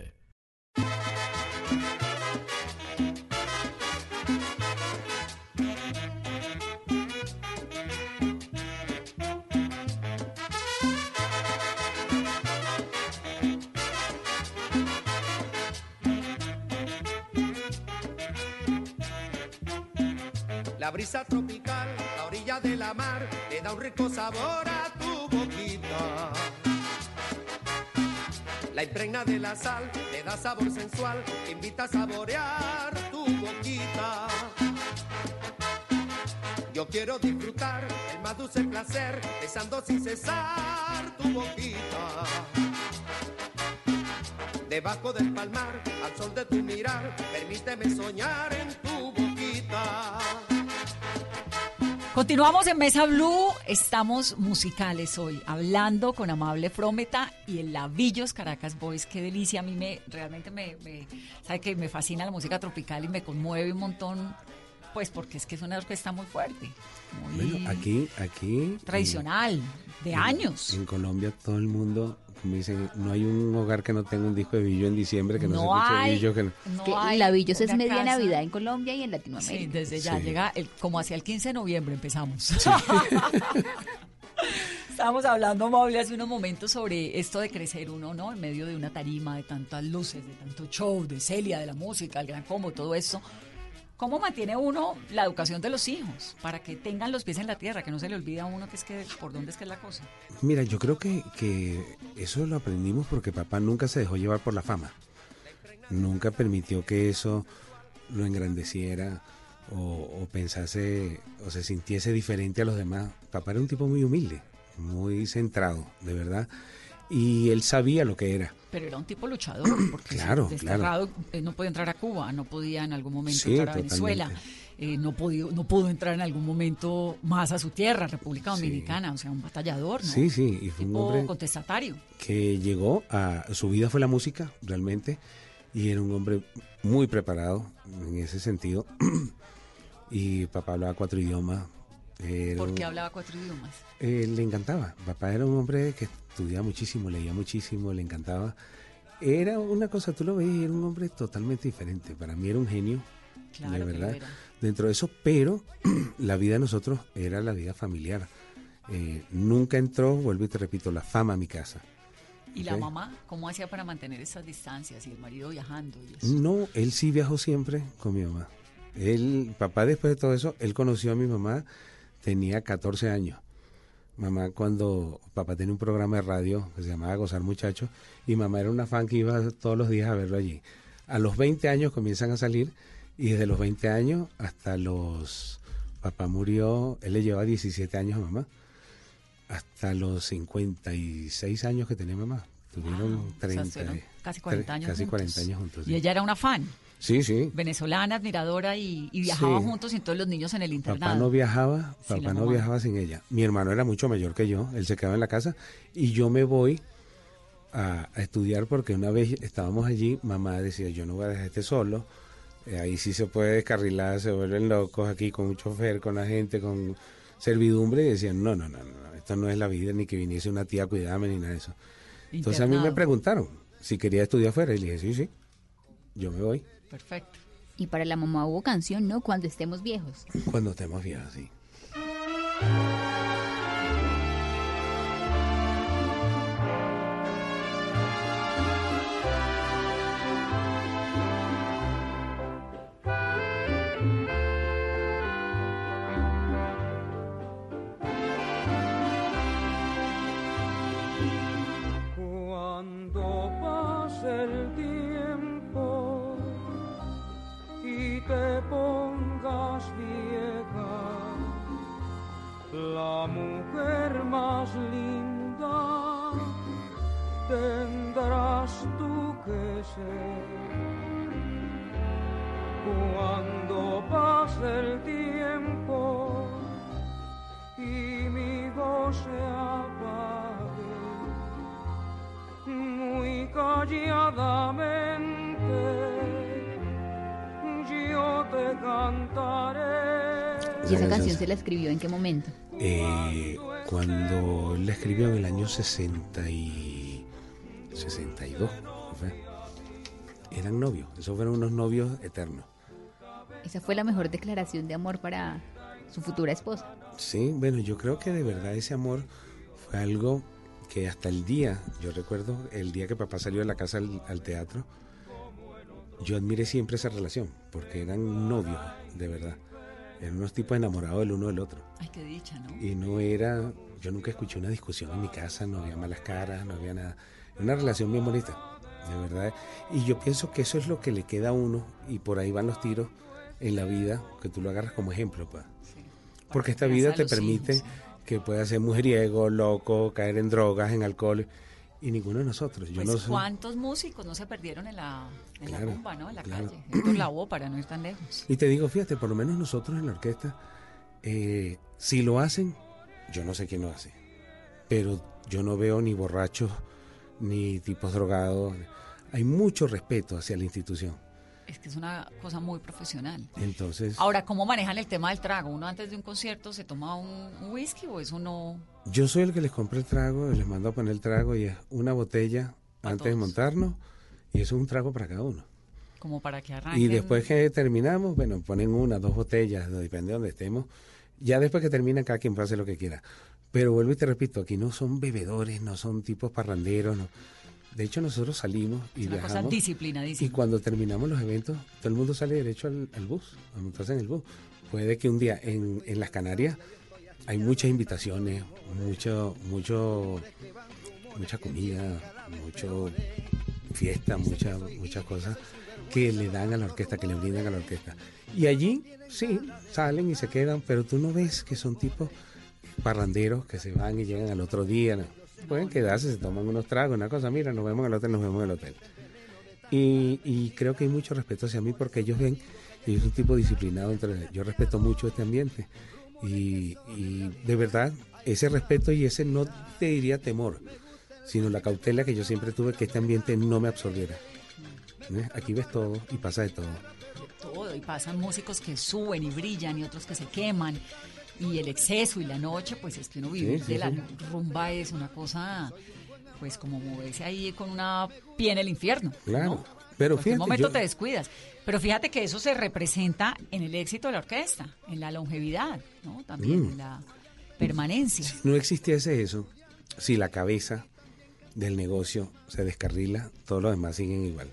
Brisa tropical, la orilla de la mar, le da un rico sabor a tu boquita. La impregna de la sal, le da sabor sensual, invita a saborear tu boquita. Yo quiero disfrutar el más dulce placer, besando sin cesar tu boquita. Debajo del palmar, al sol de tu mirar, permíteme soñar en tu Continuamos en Mesa Blue, estamos musicales hoy, hablando con Amable Frometa y el Lavillos Caracas Boys, qué delicia, a mí me, realmente me, me, sabe que me fascina la música tropical y me conmueve un montón, pues porque es que es una orquesta muy fuerte, muy Bueno, aquí, aquí. tradicional, de en- años. En Colombia todo el mundo, como dicen, no hay un hogar que no tenga un disco de Billo en diciembre, que no, No se escuche hay. Billo, que no- Es que la Villos es media casa. Navidad en Colombia y en Latinoamérica. Sí, desde ya Sí. llega el, como hacia el 15 de noviembre empezamos. Estábamos hablando, Maule, hace unos momentos sobre esto de crecer uno, ¿no? En medio de una tarima, de tantas luces, de tanto show, de Celia, de la música, el gran combo, todo esto. ¿Cómo mantiene uno la educación de los hijos para que tengan los pies en la tierra, que no se le olvide a uno que es que por dónde es que es la cosa? Mira, yo creo que, que eso lo aprendimos porque papá nunca se dejó llevar por la fama. Nunca permitió que eso lo engrandeciera o, o pensase o se sintiese diferente a los demás. Papá era un tipo muy humilde, muy centrado, de verdad. Y él sabía lo que era. Pero era un tipo luchador, porque Claro, desterrado, eh, no podía entrar a Cuba, no podía en algún momento Sí, entrar a Venezuela, eh, no, pudo, no pudo entrar en algún momento más a su tierra, República Dominicana, o sea, un batallador, ¿no? Sí, sí, y fue un hombre contestatario. que llegó a su vida fue la música realmente y era un hombre muy preparado en ese sentido y papá hablaba cuatro idiomas era porque un- hablaba cuatro idiomas. eh, le encantaba papá era un hombre que estudiaba muchísimo leía muchísimo le encantaba era una cosa tú lo veías era un hombre totalmente diferente para mí era un genio Claro de verdad dentro de eso pero la vida de nosotros era la vida familiar Eh, nunca entró vuelvo y te repito la fama a mi casa ¿Y la mamá cómo hacía para mantener esas distancias y el marido viajando? Y eso? No, él sí viajó siempre con mi mamá. Él, papá después de todo eso, él conoció a mi mamá, tenía 14 años. Mamá cuando papá tenía un programa de radio que se llamaba Gozar Muchachos y mamá era una fan que iba todos los días a verlo allí. A los 20 años comienzan a salir y desde los 20 años hasta los... Papá murió, él le llevaba 17 años a mamá. Hasta los 56 años que tenía mamá. Tuvieron Wow, o sea, 30, estuvieron eh, casi 40 tre- años Casi juntos. 40 años juntos. Y sí. ella era una fan, Sí, sí. venezolana, admiradora y, y viajaban Sí. juntos y todos los niños en el internado. Papá no viajaba, papá no mamá. viajaba sin ella. Mi hermano era mucho mayor que yo, él se quedaba en la casa y yo me voy a, a estudiar porque una vez estábamos allí, mamá decía, yo no voy a dejar este solo, eh, ahí sí se puede descarrilar, se vuelven locos aquí con un chofer, con la gente, con servidumbre y decían, no, no, no, no, esto no es la vida, ni que viniese una tía a cuidarme ni nada de eso. Entonces a mí me preguntaron si quería estudiar afuera y le dije, sí, sí, yo me voy. Perfecto. Y para la mamá hubo canción, ¿no? Cuando estemos viejos. Cuando estemos viejos, sí. Tendrás tú que ser. Cuando pase el tiempo y mi voz se apague, muy calladamente yo te cantaré. ¿Y esa canción se la escribió en qué momento? Eh, cuando la escribió en el año 60 y 62, ¿no fue? eran novios, esos fueron unos novios eternos. Esa fue la mejor declaración de amor para su futura esposa. Sí, bueno, yo creo que de verdad ese amor fue algo que hasta el día, yo recuerdo el día que papá salió de la casa al, al teatro, yo admiré siempre esa relación, porque eran novios, de verdad. Eran unos tipos enamorados el uno del otro. Ay, qué dicha, ¿no? Y no era, yo nunca escuché una discusión en mi casa, no había malas caras, no había nada. Una relación bien bonita, de verdad. Y yo pienso que eso es lo que le queda a uno, y por ahí van los tiros en la vida, que tú lo agarras como ejemplo, pues. Porque esta vida te permite hijos. que puedas ser mujeriego, loco, caer en drogas, en alcohol, y ninguno de nosotros. Yo Pues, no. ¿Cuántos músicos no se perdieron en la, en Claro, la rumba, ¿no? En la claro. calle. Héctor Lavoe, para no ir tan lejos. Y te digo, fíjate, por lo menos nosotros en la orquesta, eh, si lo hacen, yo no sé quién lo hace, pero yo no veo ni borrachos, ni tipos drogados. Hay mucho respeto hacia la institución. Es que es una cosa muy profesional. Entonces, Ahora, ¿cómo manejan el tema del trago? ¿Uno antes de un concierto se toma un, whisky o eso no? yo soy el que les compra el trago, les mando a poner el trago y es una botella antes de montarnos, y eso es un trago para cada uno. Como para que arranquen. Y después que terminamos, bueno, ponen una, dos botellas, depende de donde estemos. Ya después que terminan, cada quien puede hacer lo que quiera. Pero vuelvo y te repito, aquí no son bebedores, no son tipos parranderos. No. De hecho, nosotros salimos y Es una cosa viajamos. disciplinadísima. Y cuando terminamos los eventos, todo el mundo sale derecho al, al bus, a montarse en el bus. Puede que un día en, en las Canarias hay muchas invitaciones, mucho, mucho, mucha comida, mucho fiesta, muchas muchas cosas que le dan a la orquesta, que le brindan a la orquesta. Y allí, sí, salen y se quedan, pero tú no ves que son tipos parranderos que se van y llegan al otro día. Pueden quedarse, se toman unos tragos, una cosa, mira, nos vemos en el hotel, nos vemos en el hotel. Y, y creo que hay mucho respeto hacia mí porque ellos ven yo soy un tipo disciplinado, entre, yo respeto mucho este ambiente. Y, y de verdad, ese respeto y ese no te diría temor, sino la cautela que yo siempre tuve que este ambiente no me absorbiera. ¿Ves? Aquí ves todo y pasa de todo. todo y pasan músicos que suben y brillan y otros que se queman y el exceso y la noche pues es que uno vive Sí, sí, de la sí. rumba es una cosa pues como moverse ahí con una pie en el infierno Claro. Pero en fíjate, momento yo- te descuidas pero fíjate que eso se representa en el éxito de la orquesta en la longevidad no también Mm. en la permanencia Si no existiese eso, si la cabeza del negocio se descarrila, todos los demás siguen igual.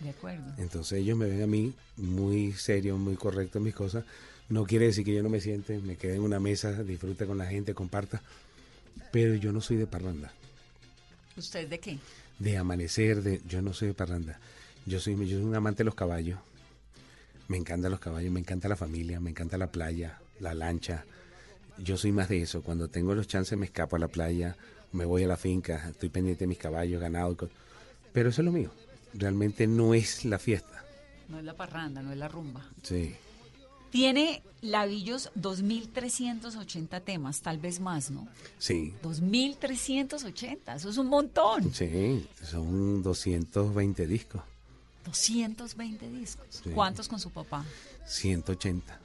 De acuerdo Entonces ellos me ven a mí muy serio, muy correcto en mis cosas. No quiere decir que yo no me siente, me quede en una mesa, disfrute con la gente, comparta. Pero yo no soy de parranda, usted de qué de amanecer, de yo no soy de parranda. Yo soy, yo soy un amante de los caballos. Me encantan los caballos, me encanta la familia, me encanta la playa, la lancha. Yo soy más de eso. Cuando tengo los chances me escapo a la playa, me voy a la finca, estoy pendiente de mis caballos, ganado. Pero eso es lo mío. Realmente no es la fiesta. no es la parranda no es la rumba Sí. tiene Lavillos 2380 temas tal vez más no Sí, 2380 eso es un montón sí, son 220 discos, 220 discos. Sí. ¿Cuántos con su papá? 180.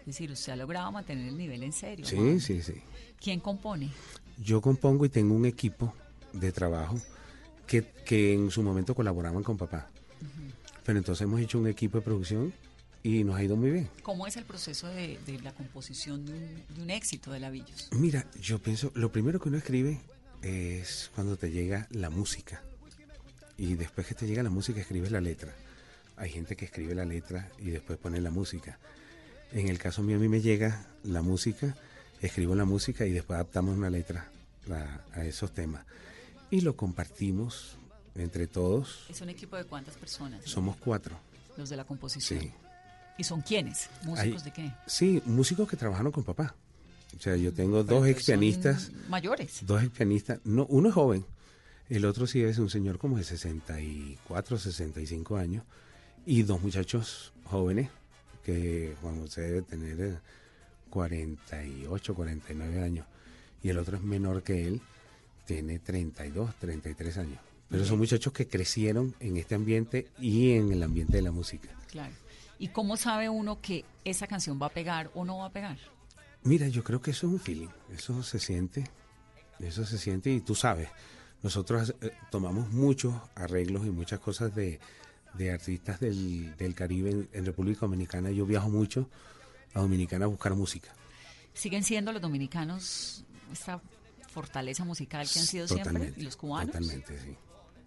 Es decir, usted ha logrado mantener el nivel en serio. Sí, sí, sí. ¿Quién compone? Yo compongo y tengo un equipo de trabajo que, que en su momento colaboraban con papá. Pero entonces hemos hecho un equipo de producción y nos ha ido muy bien. ¿Cómo es el proceso de, de la composición de un, de un éxito de Lavillos? Mira, yo pienso, lo primero que uno escribe es cuando te llega la música. Y después que te llega la música, escribes la letra. Hay gente que escribe la letra y después pone la música. En el caso mío, a mí me llega la música, escribo la música y después adaptamos una letra a, a esos temas. Y lo compartimos entre todos. ¿Es un equipo de cuántas personas? Somos cuatro. Los de la composición. Sí. ¿Y son quiénes? ¿Músicos Hay- de qué? Sí, músicos que trabajaron con papá. O sea, yo tengo Pero dos ex pianistas. Mayores. Dos ex pianistas. No, uno es joven. El otro sí es un señor como de 64, 65 años. Y dos muchachos jóvenes que Juan José debe tener eh, 48, 49 años. Y el otro es menor que él, tiene 32, 33 años. Pero son muchachos que crecieron en este ambiente y en el ambiente de la música. Claro. ¿Y cómo sabe uno que esa canción va a pegar o no va a pegar? Mira, yo creo que eso es un feeling, eso se siente, eso se siente y tú sabes, nosotros eh, tomamos muchos arreglos y muchas cosas de, de artistas del, del Caribe en, en República Dominicana. Yo viajo mucho a Dominicana a buscar música. ¿Siguen siendo los dominicanos esta fortaleza musical que han sido siempre? Totalmente, ¿Y los cubanos? Totalmente, sí.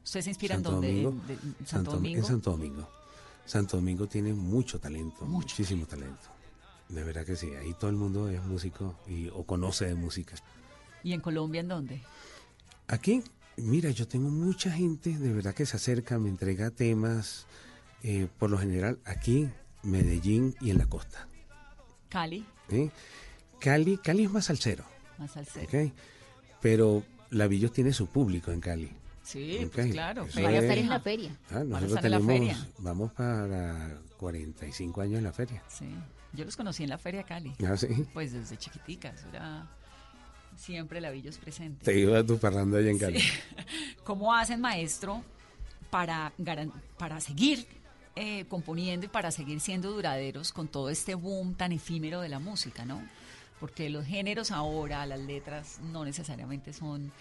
¿Ustedes se inspiran Santo dónde? Domingo, ¿En, de- en Santo Santo- Domingo? En Santo Domingo. Santo Domingo tiene mucho talento, muchísimo talento. De verdad que sí, ahí todo el mundo es músico y, o conoce de música. ¿Y en Colombia en dónde? Aquí, mira, yo tengo mucha gente de verdad que se acerca, me entrega temas, eh, por lo general aquí, Medellín y en la costa. Cali, ¿eh? Cali, Cali es más salsero, más al ser. Pero Lavillos tiene su público en Cali. Sí, pues claro. Eso Van a es- estar en la feria. Ah, a nosotros en la tenemos, feria. vamos para 45 años en la feria. Sí. Yo los conocí en la Feria Cali. Ah, ¿sí? Pues desde chiquiticas, era siempre Lavillos presente. Te iba tu parrando allá en Cali. Sí. ¿Cómo hacen, maestro, para, para seguir eh, componiendo y para seguir siendo duraderos con todo este boom tan efímero de la música, ¿no? Porque los géneros ahora, las letras, no necesariamente son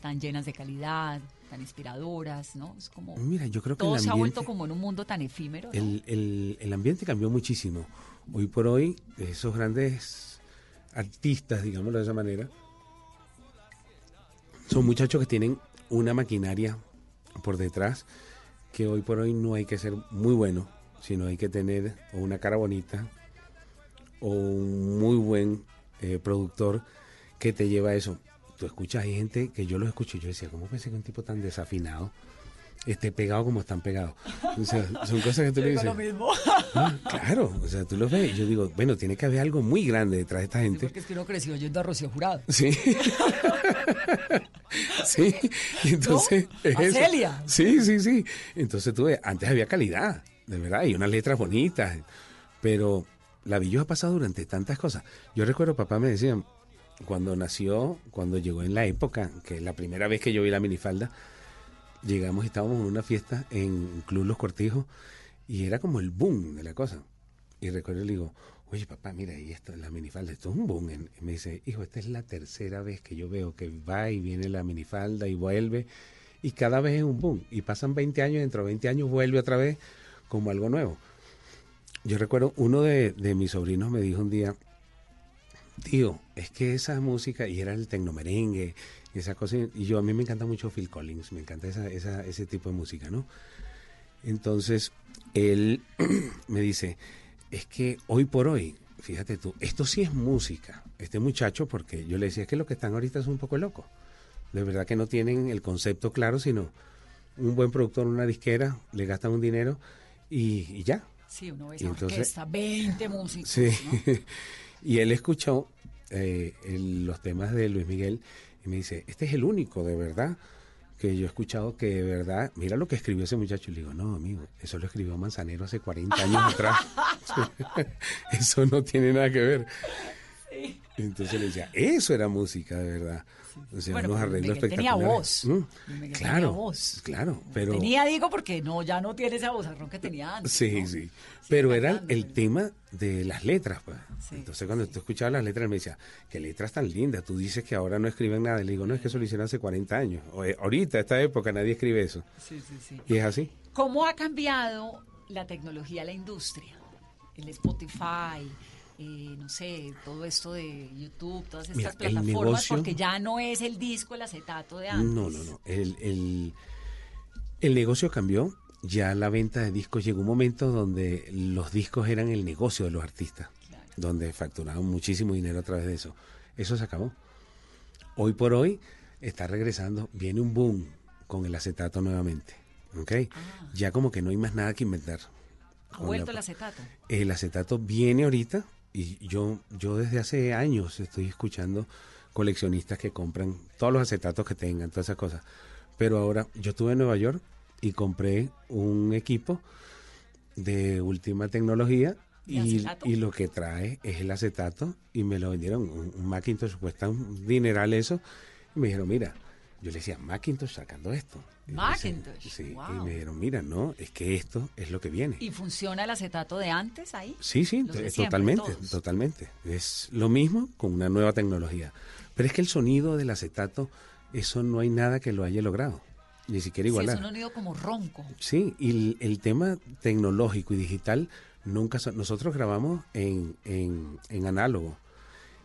tan llenas de calidad, tan inspiradoras, ¿no? Es como... Mira, yo creo que todo el se ha vuelto ambiente- como en un mundo tan efímero, ¿no? El, el- el ambiente cambió muchísimo. Hoy por hoy, esos grandes artistas, digámoslo de esa manera, son muchachos que tienen una maquinaria por detrás que hoy por hoy no hay que ser muy bueno, sino hay que tener o una cara bonita o un muy buen eh, productor que te lleva a eso. Tú escuchas, hay gente que yo lo escucho y yo decía, ¿cómo pensé que un tipo tan desafinado esté pegado como están pegados? O sea, son cosas que tú le dices. lo mismo. "Ah, claro, o sea, tú los ves y yo digo, bueno, tiene que haber algo muy grande detrás de esta gente. Porque es que uno creció oyendo a Rocío Jurado. Sí. sí. Y entonces. ¿No? es A eso. Celia. Sí, sí, sí. Entonces tú ves, antes había calidad, de verdad, y unas letras bonitas. Pero la Villos ha pasado durante tantas cosas. Yo recuerdo, papá me decía, cuando nació, cuando llegó en la época, que la primera vez que yo vi la minifalda, llegamos y estábamos en una fiesta en Club Los Cortijos y era como el boom de la cosa. Y recuerdo le digo, oye papá, mira, y esto, la minifalda, esto es un boom. Me dice, hijo, esta es la tercera vez que yo veo que va y viene la minifalda y vuelve. Y cada vez es un boom. Y pasan 20 años, dentro de 20 años vuelve otra vez como algo nuevo. Yo recuerdo, uno de, mis sobrinos me dijo un día, tío, es que esa música, y era el tecnomerengue, y esa cosa, y yo a mí me encanta mucho Phil Collins, me encanta esa, ese tipo de música, ¿no? Entonces, él me dice, es que hoy por hoy, fíjate tú, esto sí es música, este muchacho, porque yo le decía, es que lo que están ahorita es un poco loco, de verdad que no tienen el concepto claro, sino un buen productor, una disquera, le gastan un dinero y ya. Sí, uno ve esa entonces- orquesta, 20 músicos. Sí. ¿no? y él escuchó eh, el- los temas de Luis Miguel y me dice, este es el único de verdad que yo he escuchado que de verdad, mira lo que escribió ese muchacho. Y le digo, no, amigo, eso lo escribió Manzanero hace 40 años atrás. eso no tiene nada que ver. Entonces le decía, eso era música de verdad. O sea, Bueno, unos arreglos Miguel tenía voz. Mm, tenía claro, voz. claro, pero... Tenía, digo, porque no, ya no tiene esa voz que tenía antes. Sí, ¿no? sí. Pero era el tema de las letras, pues. Entonces cuando tú escuchabas las letras, me decía, qué letras tan lindas. Tú dices que ahora no escriben nada. Le digo, no, es que eso lo hicieron hace 40 años. O, eh, ahorita, esta época, nadie escribe eso. Sí, sí, sí. Y es así. ¿Cómo ha cambiado la tecnología, la industria? el Spotify, eh, no sé, todo esto de YouTube, todas estas Mira, plataformas, negocio- porque ya no es el disco, el acetato de antes. No, no, no. El, el- el negocio cambió. Ya la venta de discos llegó un momento donde los discos eran el negocio de los artistas, donde facturaban muchísimo dinero a través de eso. Eso se acabó. Hoy por hoy está regresando, viene un boom con el acetato nuevamente. ¿ok? Ya como que no hay más nada que inventar. Ha vuelto la- el acetato. el acetato viene ahorita y yo, yo desde hace años estoy escuchando coleccionistas que compran todos los acetatos que tengan, todas esas cosas. Pero ahora yo estuve en Nueva York y compré un equipo de última tecnología ¿De y, y lo que trae es el acetato y me lo vendieron, un, un Macintosh, cuesta un dineral eso. Y me dijeron, mira, yo le decía, Macintosh sacando esto. Y Macintosh, Sí, y me dijeron, mira, no, es que esto es lo que viene. ¿Y funciona el acetato de antes ahí? Sí, sí, siempre, totalmente, todos. totalmente. Es lo mismo con una nueva tecnología. Pero es que el sonido del acetato, eso no hay nada que lo haya logrado, ni siquiera Sí, igualar. es un sonido como ronco. Sí, y el, el tema tecnológico y digital, nunca so- nosotros grabamos en, en, en análogo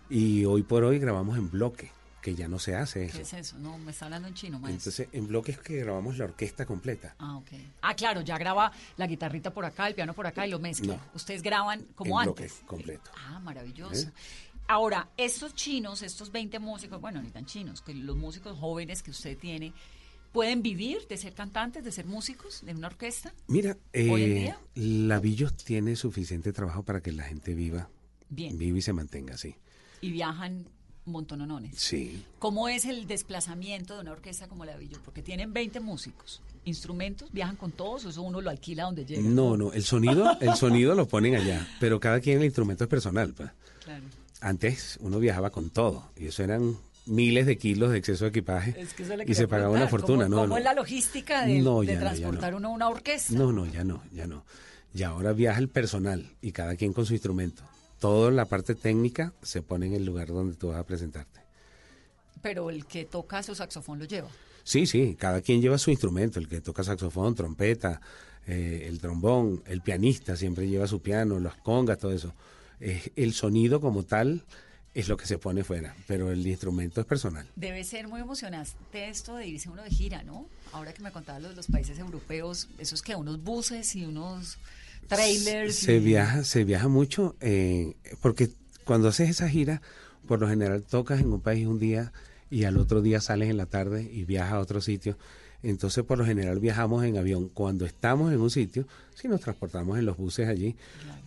y hoy por hoy grabamos en bloque, que ya no se hace ¿Qué eso. es eso? No, me está hablando en chino, maestro. Entonces, en bloque es que grabamos la orquesta completa. Ah, ok. Ah, claro, ya graba la guitarrita por acá, el piano por acá y lo mezcla. No. Ustedes graban como en antes. completo. Ah, maravilloso. ¿Eh? Ahora, estos chinos, estos 20 músicos, bueno, ni tan chinos, que los músicos jóvenes que usted tiene, ¿pueden vivir de ser cantantes, de ser músicos de una orquesta? Mira, ¿Hoy en eh, día? la Villos tiene suficiente trabajo para que la gente viva, Bien. viva y se mantenga así. Y viajan montononones. Sí. ¿Cómo es el desplazamiento de una orquesta como la Villos? Porque tienen 20 músicos. ¿Instrumentos? ¿Viajan con todos o eso uno lo alquila donde llega? No, no, el sonido, el sonido lo ponen allá, pero cada quien el instrumento es personal. pues. Claro. Antes uno viajaba con todo y eso eran miles de kilos de exceso de equipaje Es que y se pagaba una fortuna. ¿Cómo, no, cómo no. es la logística de, No, de no, transportar uno una orquesta? No, no, ya no, ya no. Ya ahora viaja el personal y cada quien con su instrumento. Toda la parte técnica se pone en el lugar donde tú vas a presentarte. Pero el que toca su saxofón lo lleva. Sí, sí, cada quien lleva su instrumento, el que toca saxofón, trompeta, eh, el trombón, el pianista siempre lleva su piano, las congas, todo eso. Eh, el sonido como tal es lo que se pone fuera, pero el instrumento es personal. Debe ser muy emocionante esto de irse uno de gira, ¿no? Ahora que me contaba lo de los países europeos, esos que unos buses y unos trailers. Se y- viaja, se viaja mucho, eh, porque cuando haces esa gira, por lo general tocas en un país un día y al otro día sales en la tarde y viajas a otro sitio. Entonces, por lo general viajamos en avión. Cuando estamos en un sitio, sí nos transportamos en los buses allí,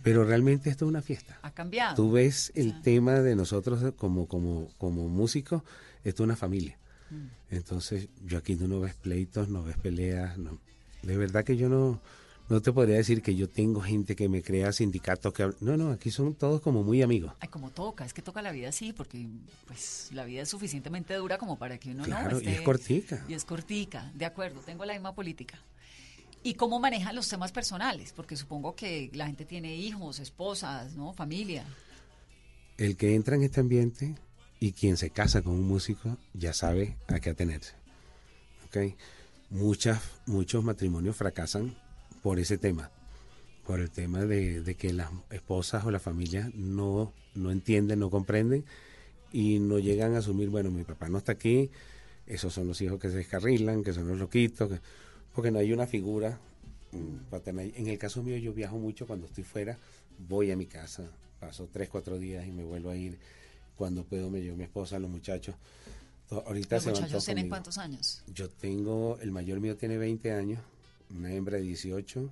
pero realmente esto es una fiesta. Ha cambiado. Tú ves el tema de nosotros como, como, como músicos, esto es una familia. Mm. Entonces, yo aquí tú no ves pleitos, no ves peleas, no. De verdad que yo no, no te podría decir que yo tengo gente que me crea sindicatos que no, no, aquí son todos como muy amigos. Ay, como toca, es que toca la vida así, porque pues la vida es suficientemente dura como para que uno Claro, no y es cortica. Y es cortica, de acuerdo, tengo la misma política. ¿Y cómo manejan los temas personales? Porque supongo que la gente tiene hijos, esposas, ¿no? Familia. El que entra en este ambiente y quien se casa con un músico ya sabe a qué atenerse. ¿ok? Muchas, muchos matrimonios fracasan por ese tema, por el tema de, de que las esposas o la familia no, no entienden, no comprenden y no llegan a asumir, bueno, mi papá no está aquí, esos son los hijos que se descarrilan, que son los loquitos, que- porque no hay una figura mm, paterna. En el caso mío yo viajo mucho cuando estoy fuera, voy a mi casa, paso tres, cuatro días y me vuelvo a ir. Cuando puedo me llevo a mi esposa, los muchachos. Ahorita ¿Los se muchachos tienen cuántos años? Yo tengo, el mayor mío tiene 20 años, una hembra de 18,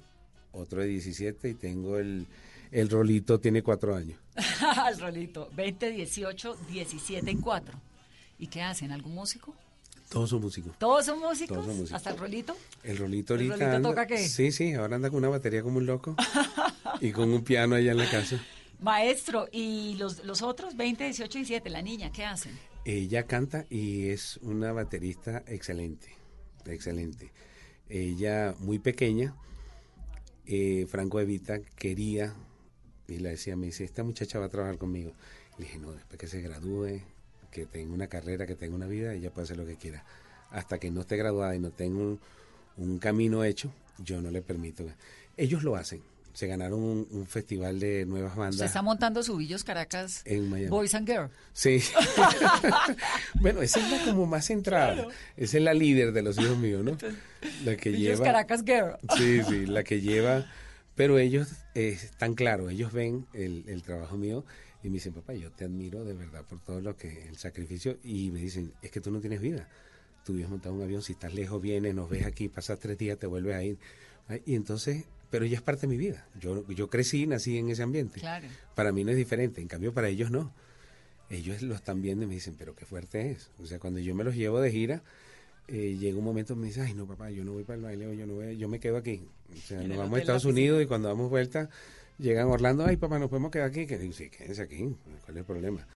otro de 17 y tengo el, el rolito tiene 4 años. El rolito, 20, 18, 17 y 4. ¿Y qué hacen? ¿Algún músico? Todos son músicos. ¿Todos son músicos? Todos son músicos. ¿Hasta el rolito? El rolito ¿El ahorita rolito anda- toca qué? Sí, sí, ahora anda con una batería como un loco y con un piano allá en la casa. Maestro, ¿y los, los otros 20, 18 y 17, la niña, qué hacen? Ella canta y es una baterista excelente, excelente. Ella muy pequeña, eh, Franco Evita quería, y le decía, me dice, esta muchacha va a trabajar conmigo. Le dije, no, después que se gradúe, que tenga una carrera, que tenga una vida, ella puede hacer lo que quiera. Hasta que no esté graduada y no tenga un, un camino hecho, yo no le permito. Ellos lo hacen, se ganaron un, un festival de nuevas bandas. Usted está montando su Villos Caracas En Miami. Boys and Girls. Sí. bueno, esa es la como más centrada. Claro. Esa es la líder de los hijos míos, ¿no? La que Villos lleva. Caracas Girl. Sí, sí, la que lleva. Pero ellos eh, están claros, ellos ven el, el trabajo mío y me dicen, papá, yo te admiro de verdad por todo lo que, el sacrificio. Y me dicen, es que tú no tienes vida. Tú vives montado un avión, si estás lejos, vienes, nos ves aquí, pasas tres días, te vuelves a ir. Y entonces, pero ella es parte de mi vida. Yo, yo crecí, nací en ese ambiente. Claro. Para mí no es diferente, en cambio para ellos no. Ellos lo están viendo y me dicen, pero qué fuerte es. O sea, cuando yo me los llevo de gira, eh, llega un momento y me dicen, ay no papá, yo no voy para el baile, yo no voy, yo me quedo aquí. O sea, nos vamos a Estados. Unidos y cuando damos vuelta, llegan a Orlando, ay papá, nos podemos quedar aquí. Que digo, sí, quédense aquí, ¿cuál es el problema?